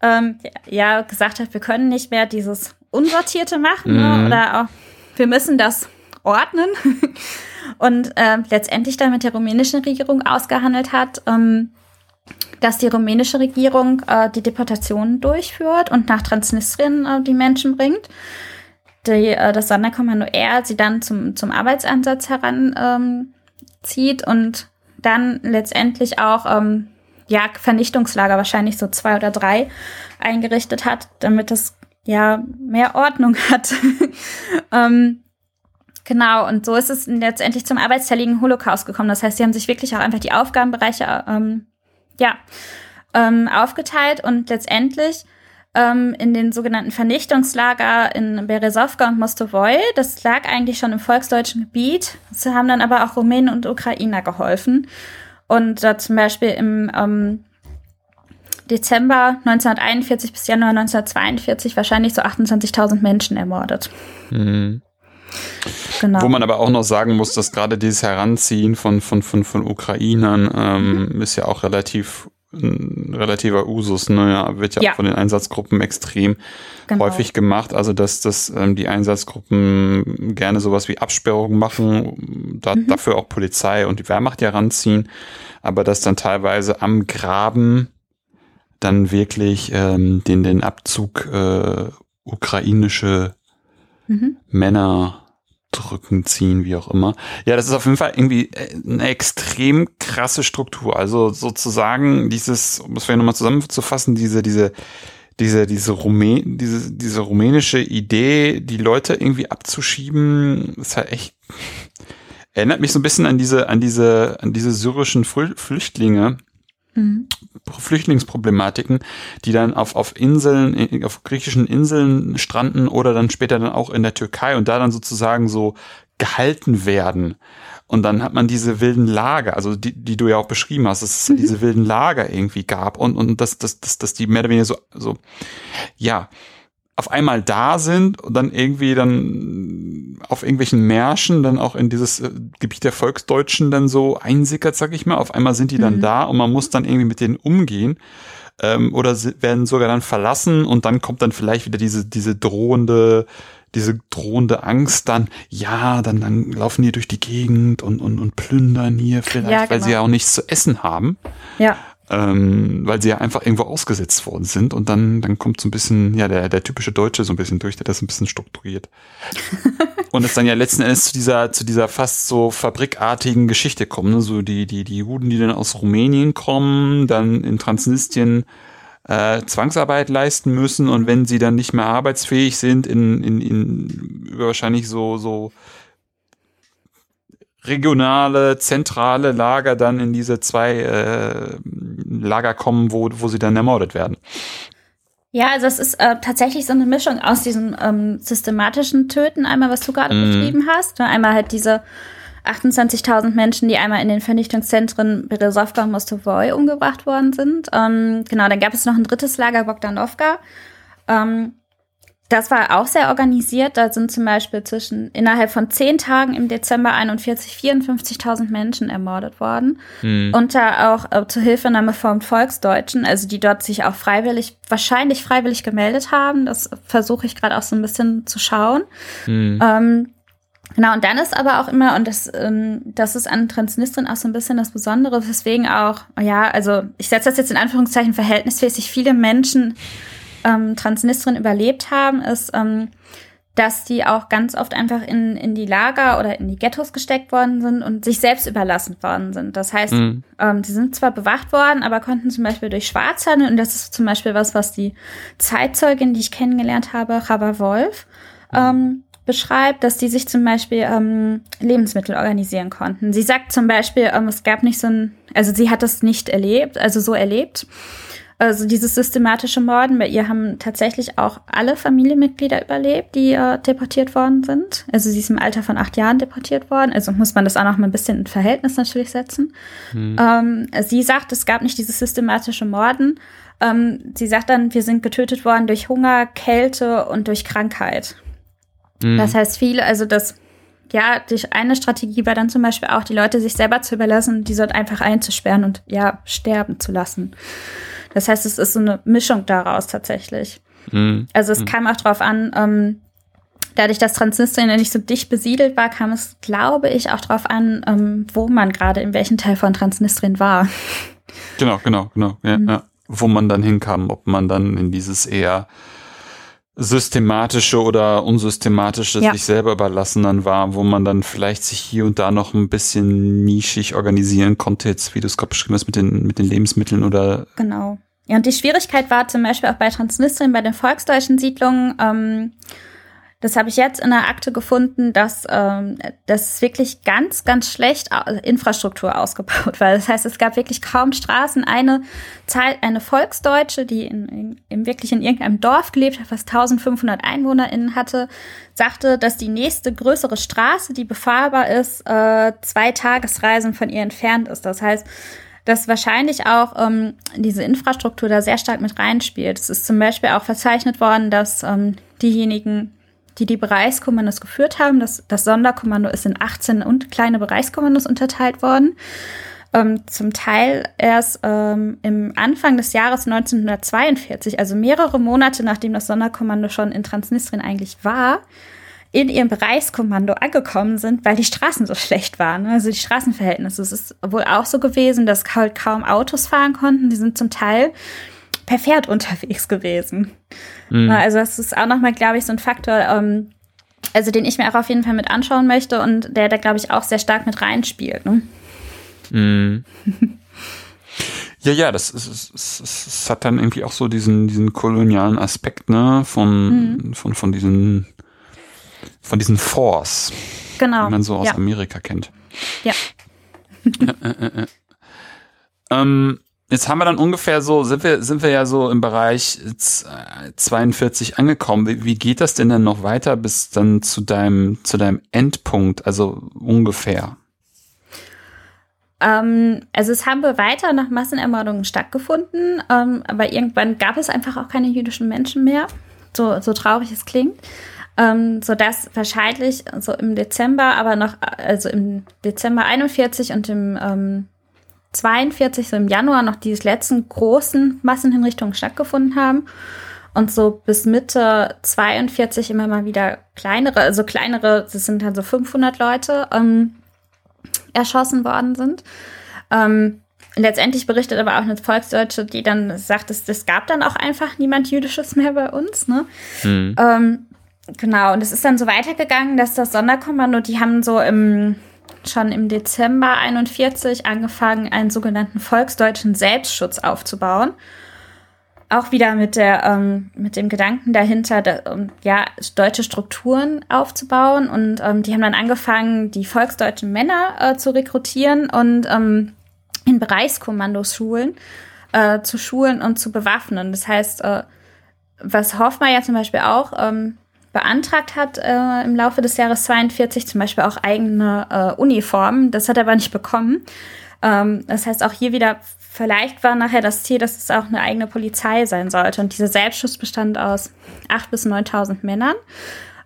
Speaker 2: ähm, ja gesagt hat, wir können nicht mehr dieses Unsortierte machen ne, mhm. oder auch, wir müssen das ordnen. (laughs) Und äh, letztendlich dann mit der rumänischen Regierung ausgehandelt hat, ähm, dass die rumänische Regierung äh, die Deportationen durchführt und nach Transnistrien äh, die Menschen bringt. Die, äh, das Sonderkommando R sie dann zum, zum Arbeitsansatz heranzieht ähm, und dann letztendlich auch ähm, ja, Vernichtungslager, wahrscheinlich so zwei oder drei, eingerichtet hat, damit es ja mehr Ordnung (laughs) hat. ähm, genau, und so ist es letztendlich zum arbeitsteiligen Holocaust gekommen. Das heißt, sie haben sich wirklich auch einfach die Aufgabenbereiche ähm, ja, ähm, aufgeteilt und letztendlich ähm, in den sogenannten Vernichtungslager in Berezovka und Mostovoy. Das lag eigentlich schon im volksdeutschen Gebiet. Sie haben dann aber auch Rumänen und Ukrainer geholfen. Und da zum Beispiel im ähm, Dezember 1941 bis Januar 1942 wahrscheinlich so 28.000 Menschen ermordet. Mhm.
Speaker 1: Genau. Wo man aber auch noch sagen muss, dass gerade dieses Heranziehen von, von, von, von Ukrainern ähm, mhm. ist ja auch relativ ein relativer Usus, ne? ja, wird ja, ja. Von den Einsatzgruppen extrem genau. häufig gemacht. Also dass, dass ähm, die Einsatzgruppen gerne sowas wie Absperrungen machen, da, mhm. dafür auch Polizei und die Wehrmacht ja ranziehen, aber dass dann teilweise am Graben dann wirklich ähm, den, den Abzug äh, ukrainische mhm. Männer drücken, ziehen, wie auch immer. Ja, das ist auf jeden Fall irgendwie äh, eine extrem krasse Struktur. Also sozusagen dieses, um es vielleicht nochmal zusammenzufassen, diese, diese, diese, diese, Rumä diese, diese rumänische Idee, die Leute irgendwie abzuschieben, ist halt echt, erinnert mich so ein bisschen an diese, an diese, an diese syrischen Flüchtlinge, Mhm. Flüchtlingsproblematiken, die dann auf, auf Inseln, auf griechischen Inseln stranden oder dann später dann auch in der Türkei und da dann sozusagen so gehalten werden. Und dann hat man diese wilden Lager, also die, die du ja auch beschrieben hast, dass es mhm. diese wilden Lager irgendwie gab und, und dass, dass, dass, dass die mehr oder weniger so, so, ja, auf einmal da sind und dann irgendwie dann auf irgendwelchen Märschen dann auch in dieses äh, Gebiet der Volksdeutschen dann so einsickert, sag ich mal. Auf einmal sind die dann mhm. da und man muss dann irgendwie mit denen umgehen ähm, oder werden sogar dann verlassen und dann kommt dann vielleicht wieder diese diese drohende diese drohende Angst dann, ja, dann, dann laufen die durch die Gegend und, und, und plündern hier vielleicht, ja, genau. weil sie genau. ja auch nichts zu essen haben.
Speaker 2: Ja
Speaker 1: ähm, weil sie ja einfach irgendwo ausgesetzt worden sind und dann, dann kommt so ein bisschen, ja, der, der typische Deutsche so ein bisschen durch, der das ein bisschen strukturiert. (laughs) und es dann ja letzten Endes zu dieser, zu dieser fast so fabrikartigen Geschichte kommt, ne? so die, die, die Juden, die dann aus Rumänien kommen, dann in Transnistrien äh, Zwangsarbeit leisten müssen und wenn sie dann nicht mehr arbeitsfähig sind, in, in, in wahrscheinlich so, so regionale, zentrale Lager dann in diese zwei äh, Lager kommen, wo, wo sie dann ermordet werden.
Speaker 2: Ja, also es ist äh, tatsächlich so eine Mischung aus diesem ähm, systematischen Töten, einmal was du gerade mm. beschrieben hast, und einmal halt diese 28.000 Menschen, die einmal in den Vernichtungszentren Berezovka und Mostovoy umgebracht worden sind. Ähm, genau, dann gab es noch ein drittes Lager, Bogdanovka. Ähm, das war auch sehr organisiert. Da sind zum Beispiel zwischen innerhalb von zehn Tagen im Dezember 41 54.000 Menschen ermordet worden. Mhm. Unter auch äh, zur Hilfenahme vom Volksdeutschen, also die dort sich auch freiwillig, wahrscheinlich freiwillig gemeldet haben. Das versuche ich gerade auch so ein bisschen zu schauen. Mhm. Ähm, Genau, und dann ist aber auch immer, und das, ähm, das ist an Transnistrien auch so ein bisschen das Besondere, weswegen auch, ja, also ich setze das jetzt in Anführungszeichen verhältnismäßig viele Menschen ähm, Transnistrien überlebt haben, ist, ähm, dass die auch ganz oft einfach in, in die Lager oder in die Ghettos gesteckt worden sind und sich selbst überlassen worden sind. Das heißt, mhm. ähm, die sind zwar bewacht worden, aber konnten zum Beispiel durch Schwarzhandel, und das ist zum Beispiel was, was die Zeitzeugin, die ich kennengelernt habe, Chava Wolf, ähm, beschreibt, dass die sich zum Beispiel ähm, Lebensmittel organisieren konnten. Sie sagt zum Beispiel, ähm, es gab nicht so ein, also sie hat das nicht erlebt, also so erlebt. Also dieses systematische Morden, bei ihr haben tatsächlich auch alle Familienmitglieder überlebt, die äh, deportiert worden sind. Also sie ist im Alter von acht Jahren deportiert worden. Also muss man das auch noch mal ein bisschen in Verhältnis natürlich setzen. Mhm. Ähm, sie sagt, es gab nicht dieses systematische Morden. Ähm, sie sagt dann, wir sind getötet worden durch Hunger, Kälte und durch Krankheit. Mhm. Das heißt, viele, also das, ja, durch eine Strategie war dann zum Beispiel auch, die Leute sich selber zu überlassen, die dort einfach einzusperren und ja, sterben zu lassen. Das heißt, es ist so eine Mischung daraus tatsächlich. Mhm. Also es mhm. kam auch drauf an, ähm, dadurch, dass Transnistrien ja nicht so dicht besiedelt war, kam es, glaube ich, auch drauf an, ähm, wo man gerade in welchem Teil von Transnistrien war.
Speaker 1: Genau, genau, genau. Ja, mhm. ja. Wo man dann hinkam, ob man dann in dieses eher systematische oder unsystematische ja. sich selber überlassen dann war, wo man dann vielleicht sich hier und da noch ein bisschen nischig organisieren konnte, jetzt wie du es gerade beschrieben hast mit den, mit den Lebensmitteln oder.
Speaker 2: Genau. Ja, und die Schwierigkeit war zum Beispiel auch bei Transnistrien, bei den volksdeutschen Siedlungen, ähm, das habe ich jetzt in der Akte gefunden, dass ähm, das wirklich ganz, ganz schlecht Infrastruktur ausgebaut war. Das heißt, es gab wirklich kaum Straßen. Eine Zahl, eine Volksdeutsche, die in, in, wirklich in irgendeinem Dorf gelebt hat, fast 1500 EinwohnerInnen hatte, sagte, dass die nächste größere Straße, die befahrbar ist, äh, zwei Tagesreisen von ihr entfernt ist. Das heißt, dass wahrscheinlich auch ähm, diese Infrastruktur da sehr stark mit reinspielt. Es ist zum Beispiel auch verzeichnet worden, dass ähm, diejenigen, die die Bereichskommandos geführt haben. Das, das Sonderkommando ist in 18 und kleine Bereichskommandos unterteilt worden. Ähm, zum Teil erst ähm, im Anfang des Jahres 1942, also mehrere Monate nachdem das Sonderkommando schon in Transnistrien eigentlich war, in ihrem Bereichskommando angekommen sind, weil die Straßen so schlecht waren, also die Straßenverhältnisse. Es ist wohl auch so gewesen, dass halt kaum Autos fahren konnten. Die sind zum Teil per Pferd unterwegs gewesen. Mhm. Also das ist auch nochmal, glaube ich, so ein Faktor, ähm, also den ich mir auch auf jeden Fall mit anschauen möchte und der da, glaube ich, auch sehr stark mit reinspielt. Ne? Mhm. (laughs)
Speaker 1: Ja, ja, das, ist, es, es, hat dann irgendwie auch so diesen, diesen kolonialen Aspekt, ne, von, mhm. von, von diesen, von diesen Force.
Speaker 2: Genau.
Speaker 1: Die man so aus ja. Amerika kennt.
Speaker 2: Ja. (laughs)
Speaker 1: äh, äh, äh. Ähm, Jetzt haben wir dann ungefähr so, sind wir, sind wir ja so im Bereich 42 angekommen. Wie, wie geht das denn dann noch weiter bis dann zu deinem, zu deinem Endpunkt? Also ungefähr.
Speaker 2: Ähm, also es haben weiter noch Massenermordungen stattgefunden, ähm, aber irgendwann gab es einfach auch keine jüdischen Menschen mehr. So, so traurig es klingt. Ähm, so dass wahrscheinlich so im Dezember, aber noch, also im Dezember 41 und im ähm, 42, so im Januar, noch die letzten großen Massenhinrichtungen stattgefunden haben. Und so bis Mitte 42 immer mal wieder kleinere, also kleinere, das sind dann so 500 Leute, ähm, erschossen worden sind. Ähm, letztendlich berichtet aber auch eine Volksdeutsche, die dann sagt, es, es gab dann auch einfach niemand Jüdisches mehr bei uns. Ne? Mhm. Ähm, genau, und es ist dann so weitergegangen, dass das Sonderkommando, die haben so im schon im Dezember 41 angefangen, einen sogenannten volksdeutschen Selbstschutz aufzubauen. Auch wieder mit der ähm, mit dem Gedanken dahinter, da, um, ja deutsche Strukturen aufzubauen und ähm, die haben dann angefangen, die volksdeutschen Männer äh, zu rekrutieren und ähm, in Bereichskommandos schulen, äh, zu schulen und zu bewaffnen. Das heißt, äh, was Hoffmann ja zum Beispiel auch ähm, beantragt hat äh, im Laufe des Jahres 42, zum Beispiel auch eigene äh, Uniformen. Das hat er aber nicht bekommen. Ähm, das heißt auch hier wieder, vielleicht war nachher das Ziel, dass es auch eine eigene Polizei sein sollte. Und dieser Selbstschutz bestand aus 8.000 bis 9.000 Männern.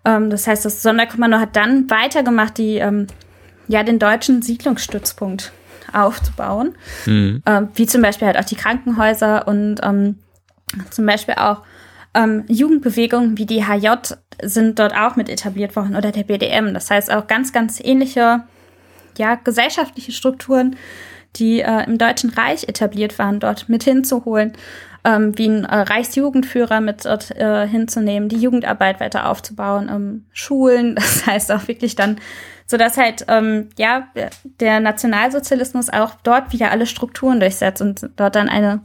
Speaker 2: Ähm, das heißt, das Sonderkommando hat dann weitergemacht, die, ähm, ja, den deutschen Siedlungsstützpunkt aufzubauen. Mhm. Ähm, wie zum Beispiel halt auch die Krankenhäuser und ähm, zum Beispiel auch ähm, Jugendbewegungen wie die HJ sind dort auch mit etabliert worden oder der BDM. Das heißt auch ganz, ganz ähnliche ja, gesellschaftliche Strukturen, die äh, im Deutschen Reich etabliert waren, dort mit hinzuholen, ähm, wie ein äh, Reichsjugendführer mit dort äh, hinzunehmen, die Jugendarbeit weiter aufzubauen, ähm, Schulen, (laughs) das heißt auch wirklich dann, so dass halt ähm, ja der Nationalsozialismus auch dort wieder alle Strukturen durchsetzt und dort dann eine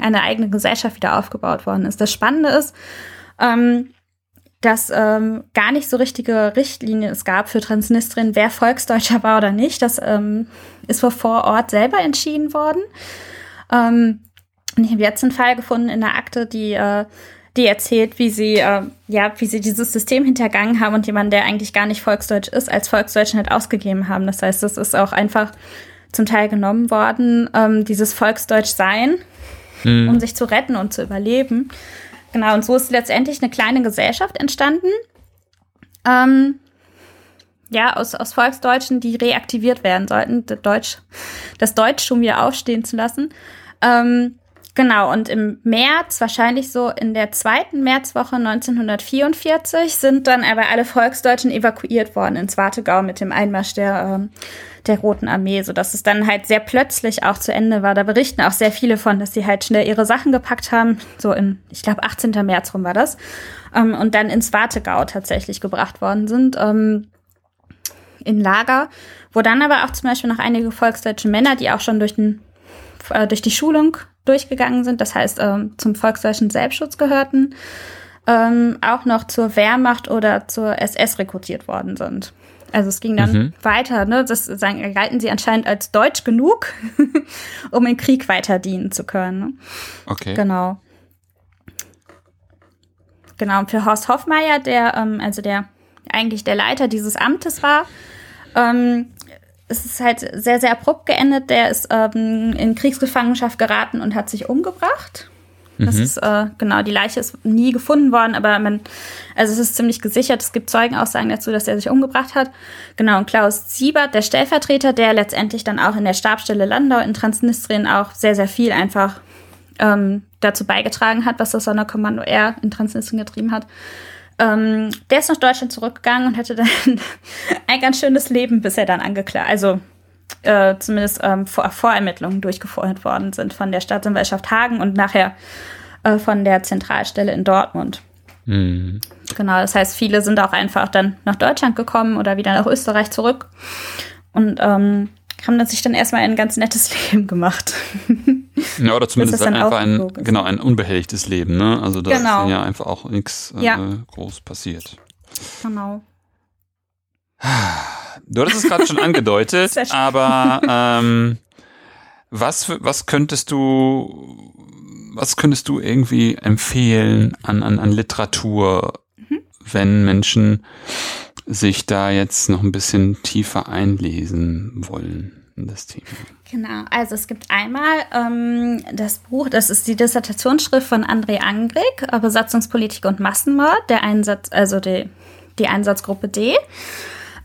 Speaker 2: eine eigene Gesellschaft wieder aufgebaut worden ist. Das Spannende ist, ähm, dass ähm, gar nicht so richtige Richtlinien es gab für Transnistrien, wer Volksdeutscher war oder nicht. Das ähm, ist vor Ort selber entschieden worden. Ähm, und ich habe jetzt einen Fall gefunden in der Akte, die, äh, die erzählt, wie sie, äh, ja, wie sie dieses System hintergangen haben und jemand, der eigentlich gar nicht Volksdeutsch ist, als Volksdeutschen halt ausgegeben haben. Das heißt, das ist auch einfach zum Teil genommen worden, ähm, dieses Volksdeutsch-Sein, mhm. um sich zu retten und zu überleben. Genau, und so ist letztendlich eine kleine Gesellschaft entstanden. Ähm, ja, aus, aus Volksdeutschen, die reaktiviert werden sollten, das Deutsch, das Deutsch schon wieder aufstehen zu lassen. Ähm, genau, und im März, wahrscheinlich so in der zweiten Märzwoche 1944, sind dann aber alle Volksdeutschen evakuiert worden ins Wartegau mit dem Einmarsch der ähm, der Roten Armee, so dass es dann halt sehr plötzlich auch zu Ende war. Da berichten auch sehr viele von, dass sie halt schnell ihre Sachen gepackt haben, so im, ich glaube, 18. März rum war das, ähm, und dann ins Wartegau tatsächlich gebracht worden sind, ähm, in Lager, wo dann aber auch zum Beispiel noch einige volksdeutsche Männer, die auch schon durch den äh, durch die Schulung durchgegangen sind, das heißt ähm, zum volksdeutschen Selbstschutz gehörten, ähm, auch noch zur Wehrmacht oder zur SS rekrutiert worden sind. Also es ging dann mhm. weiter, ne? Das sagen, galten sie anscheinend als deutsch genug, (laughs) um im Krieg weiter dienen zu können. Ne?
Speaker 1: Okay.
Speaker 2: Genau. Genau, und für Horst Hoffmeier, der, ähm, also der eigentlich der Leiter dieses Amtes war, ähm, es ist halt sehr, sehr abrupt geendet. Der ist ähm, in Kriegsgefangenschaft geraten und hat sich umgebracht. Das mhm. ist, äh, genau, die Leiche ist nie gefunden worden, aber man, also es ist ziemlich gesichert. Es gibt Zeugenaussagen dazu, dass er sich umgebracht hat. Genau, und Klaus Siebert, der Stellvertreter, der letztendlich dann auch in der Stabstelle Landau in Transnistrien auch sehr, sehr viel einfach ähm, dazu beigetragen hat, was das Sonderkommando R in Transnistrien getrieben hat. Ähm, der ist nach Deutschland zurückgegangen und hatte dann (laughs) ein ganz schönes Leben, bis er dann angeklagt, also äh, zumindest ähm, Vor Vorermittlungen durchgeführt worden sind von der Staatsanwaltschaft Hagen und nachher äh, von der Zentralstelle in Dortmund. Mhm. Genau, das heißt, viele sind auch einfach dann nach Deutschland gekommen oder wieder nach Österreich zurück und ähm, haben dann sich dann erstmal ein ganz nettes (laughs) Leben gemacht. (laughs)
Speaker 1: Ja, oder zumindest halt einfach ein, genau, ein unbehelligtes Leben, ne? Also da genau. ist ja einfach auch nichts äh, ja. groß passiert.
Speaker 2: Genau. (sighs)
Speaker 1: Du hattest es gerade schon (laughs) angedeutet, aber (laughs) ähm, was, was könntest du, was könntest du irgendwie empfehlen an, an, an Literatur, mhm. wenn Menschen sich da jetzt noch ein bisschen tiefer einlesen wollen das Thema?
Speaker 2: Genau, also es gibt einmal ähm, das Buch, das ist die Dissertationsschrift von André Angrig, Besatzungspolitik und Massenmord, der Einsatz, also die, die Einsatzgruppe D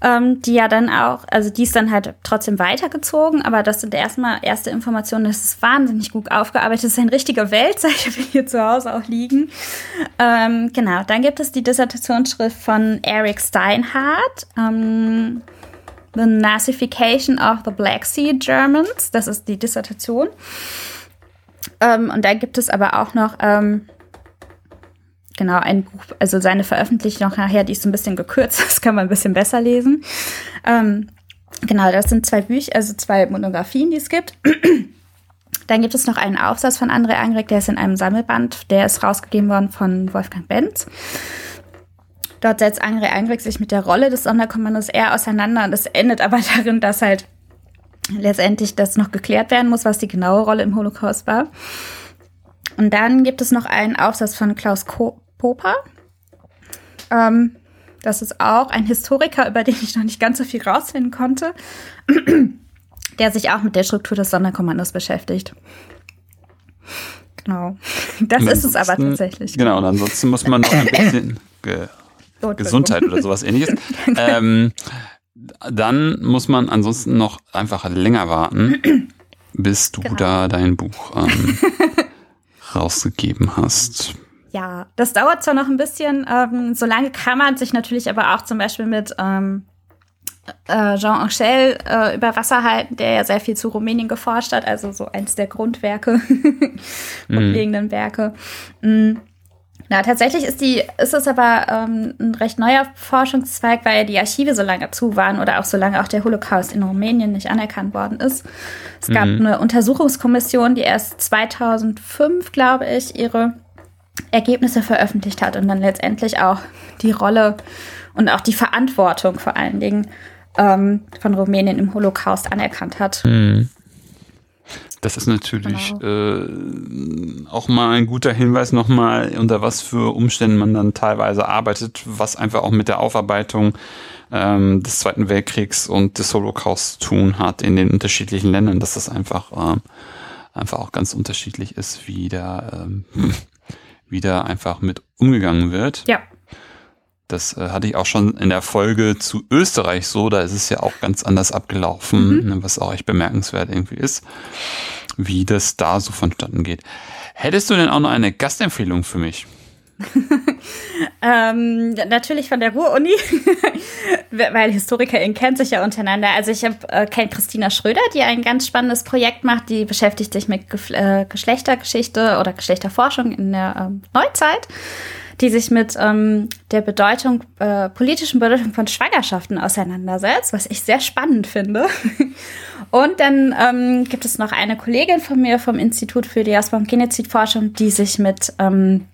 Speaker 2: ähm, die ja dann auch, also die ist dann halt trotzdem weitergezogen, aber das sind erstmal erste Informationen, das ist wahnsinnig gut aufgearbeitet, das ist ein richtiger Weltzeichen, (laughs) wenn hier zu Hause auch liegen. Ähm, genau, dann gibt es die Dissertationsschrift von Eric Steinhardt, ähm, The Nazification of the Black Sea Germans, das ist die Dissertation. Ähm, und dann gibt es aber auch noch ähm, genau, ein Buch, also seine Veröffentlichung nachher, die ist ein bisschen gekürzt, (laughs) das kann man ein bisschen besser lesen. Ähm, genau, das sind zwei Bücher, also zwei Monographien, die es gibt. (clears throat) Dann gibt es noch einen Aufsatz von André Angrig, der ist in einem Sammelband, der ist rausgegeben worden von Wolfgang Benz. Dort setzt André Angrig sich mit der Rolle des Sonderkommandos eher auseinander und es endet aber (laughs) darin, dass halt letztendlich das noch geklärt werden muss, was die genaue Rolle im Holocaust war. Und dann gibt es noch einen Aufsatz von Klaus Ko Popa. Ähm, das ist auch ein Historiker, über den ich noch nicht ganz so viel rausfinden konnte. (clears throat) der sich auch mit der Struktur des Sonderkommandos beschäftigt. Genau. Das ist es aber tatsächlich.
Speaker 1: Genau, und ansonsten muss man noch ein bisschen (clears throat) Gesundheit oder sowas ähnliches. (laughs) ähm, dann muss man ansonsten noch einfach länger warten, bis du genau. da dein Buch ähm, (laughs) rausgegeben hast.
Speaker 2: Ja, das dauert zwar noch ein bisschen. Ähm, so lange kann man sich natürlich aber auch zum Beispiel mit ähm, äh, Jean Angel äh, über Wasser halten, der ja sehr viel zu Rumänien geforscht hat, also so eins der Grundwerke, (laughs) grundlegenden mhm. Werke. Mhm. Na, tatsächlich ist die, ist es aber ähm, ein recht neuer Forschungszweig, weil die Archive so lange zu waren oder auch so lange auch der Holocaust in Rumänien nicht anerkannt worden ist. Es gab mhm. eine Untersuchungskommission, die erst 2005, glaube ich, ihre Ergebnisse veröffentlicht hat und dann letztendlich auch die Rolle und auch die Verantwortung vor allen Dingen ähm, von Rumänien im Holocaust anerkannt hat. Mhm.
Speaker 1: Das ist natürlich genau. äh, auch mal ein guter Hinweis nochmal, unter was für Umständen man dann teilweise arbeitet, was einfach auch mit der Aufarbeitung ähm, des Zweiten Weltkriegs und des Holocaust zu tun hat in den unterschiedlichen Ländern, dass das einfach, äh, einfach auch ganz unterschiedlich ist, wie da, ähm, (laughs) wie da einfach mit umgegangen wird.
Speaker 2: Ja.
Speaker 1: Das äh, hatte ich auch schon in der Folge zu Österreich so, da ist es ja auch ganz anders abgelaufen, mhm. Ne, was auch echt bemerkenswert irgendwie ist, wie das da so vonstatten geht. Hättest du denn auch noch eine Gastempfehlung für mich? (laughs)
Speaker 2: ähm, natürlich von der Ruhr-Uni, (laughs) weil HistorikerInnen kennen sich ja untereinander. Also ich habe äh, kenne Christina Schröder, die ein ganz spannendes Projekt macht, die beschäftigt sich mit Ge äh, Geschlechtergeschichte oder Geschlechterforschung in der äh, Neuzeit die sich mit ähm, der Bedeutung, äh, politischen Bedeutung von Schwangerschaften auseinandersetzt, was ich sehr spannend finde. (laughs) Und dann ähm, gibt es noch eine Kollegin von mir vom Institut für Diaspora und Genozidforschung, die sich mit ähm,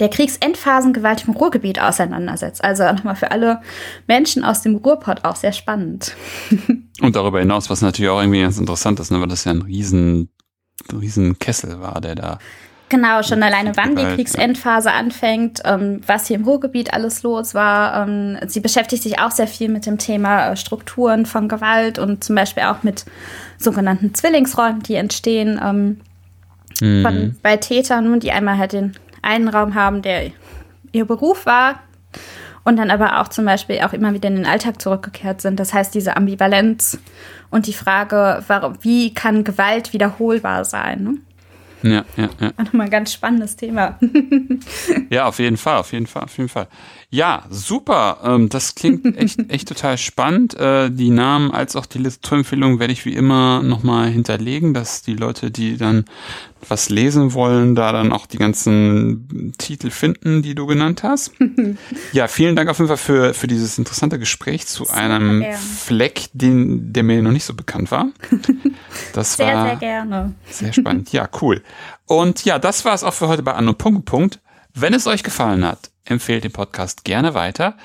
Speaker 2: der Kriegsendphasengewalt im Ruhrgebiet auseinandersetzt. Also nochmal für alle Menschen aus dem Ruhrpott auch sehr spannend. (laughs)
Speaker 1: Und darüber hinaus, was natürlich auch irgendwie ganz interessant ist, ne, weil das ja ein riesen, riesen Kessel war, der da
Speaker 2: Genau, schon alleine wann die Kriegsendphase anfängt, ähm, was hier im Ruhrgebiet alles los war. Ähm, sie beschäftigt sich auch sehr viel mit dem Thema äh, Strukturen von Gewalt und zum Beispiel auch mit sogenannten Zwillingsräumen, die entstehen ähm, mhm. von, bei Tätern, die einmal halt den einen Raum haben, der ihr Beruf war und dann aber auch zum Beispiel auch immer wieder in den Alltag zurückgekehrt sind. Das heißt, diese Ambivalenz und die Frage, wie kann Gewalt wiederholbar sein? Ne?
Speaker 1: Ja, ja, ja.
Speaker 2: War nochmal ein ganz spannendes Thema.
Speaker 1: ja, auf jeden Fall, auf jeden Fall, auf jeden Fall. Ja, super. Ähm, das klingt (laughs) echt, echt total spannend. Äh, die Namen als auch die Literaturempfehlungen werde ich wie immer nochmal hinterlegen, dass die Leute, die dann was lesen wollen, da dann auch die ganzen Titel finden, die du genannt hast. (laughs) ja, vielen Dank auf jeden Fall für, für dieses interessante Gespräch zu sehr einem gern. Fleck, den, der mir noch nicht so bekannt war. (laughs) Das
Speaker 2: sehr,
Speaker 1: war
Speaker 2: sehr gerne.
Speaker 1: Sehr spannend. Ja, cool. Und ja, das war es auch für heute bei Anno Punkt, Punkt. Wenn es euch gefallen hat, empfehlt den Podcast gerne weiter.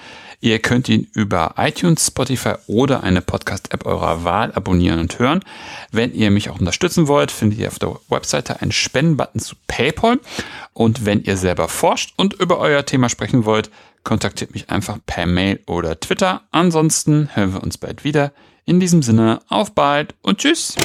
Speaker 1: Ihr könnt ihn über iTunes, Spotify oder eine Podcast-App eurer Wahl abonnieren und hören. Wenn ihr mich auch unterstützen wollt, findet ihr auf der Webseite einen Spendenbutton zu PayPal. Und wenn ihr selber forscht und über euer Thema sprechen wollt, kontaktiert mich einfach per Mail oder Twitter. Ansonsten hören wir uns bald wieder. In diesem Sinne, auf bald und tschüss.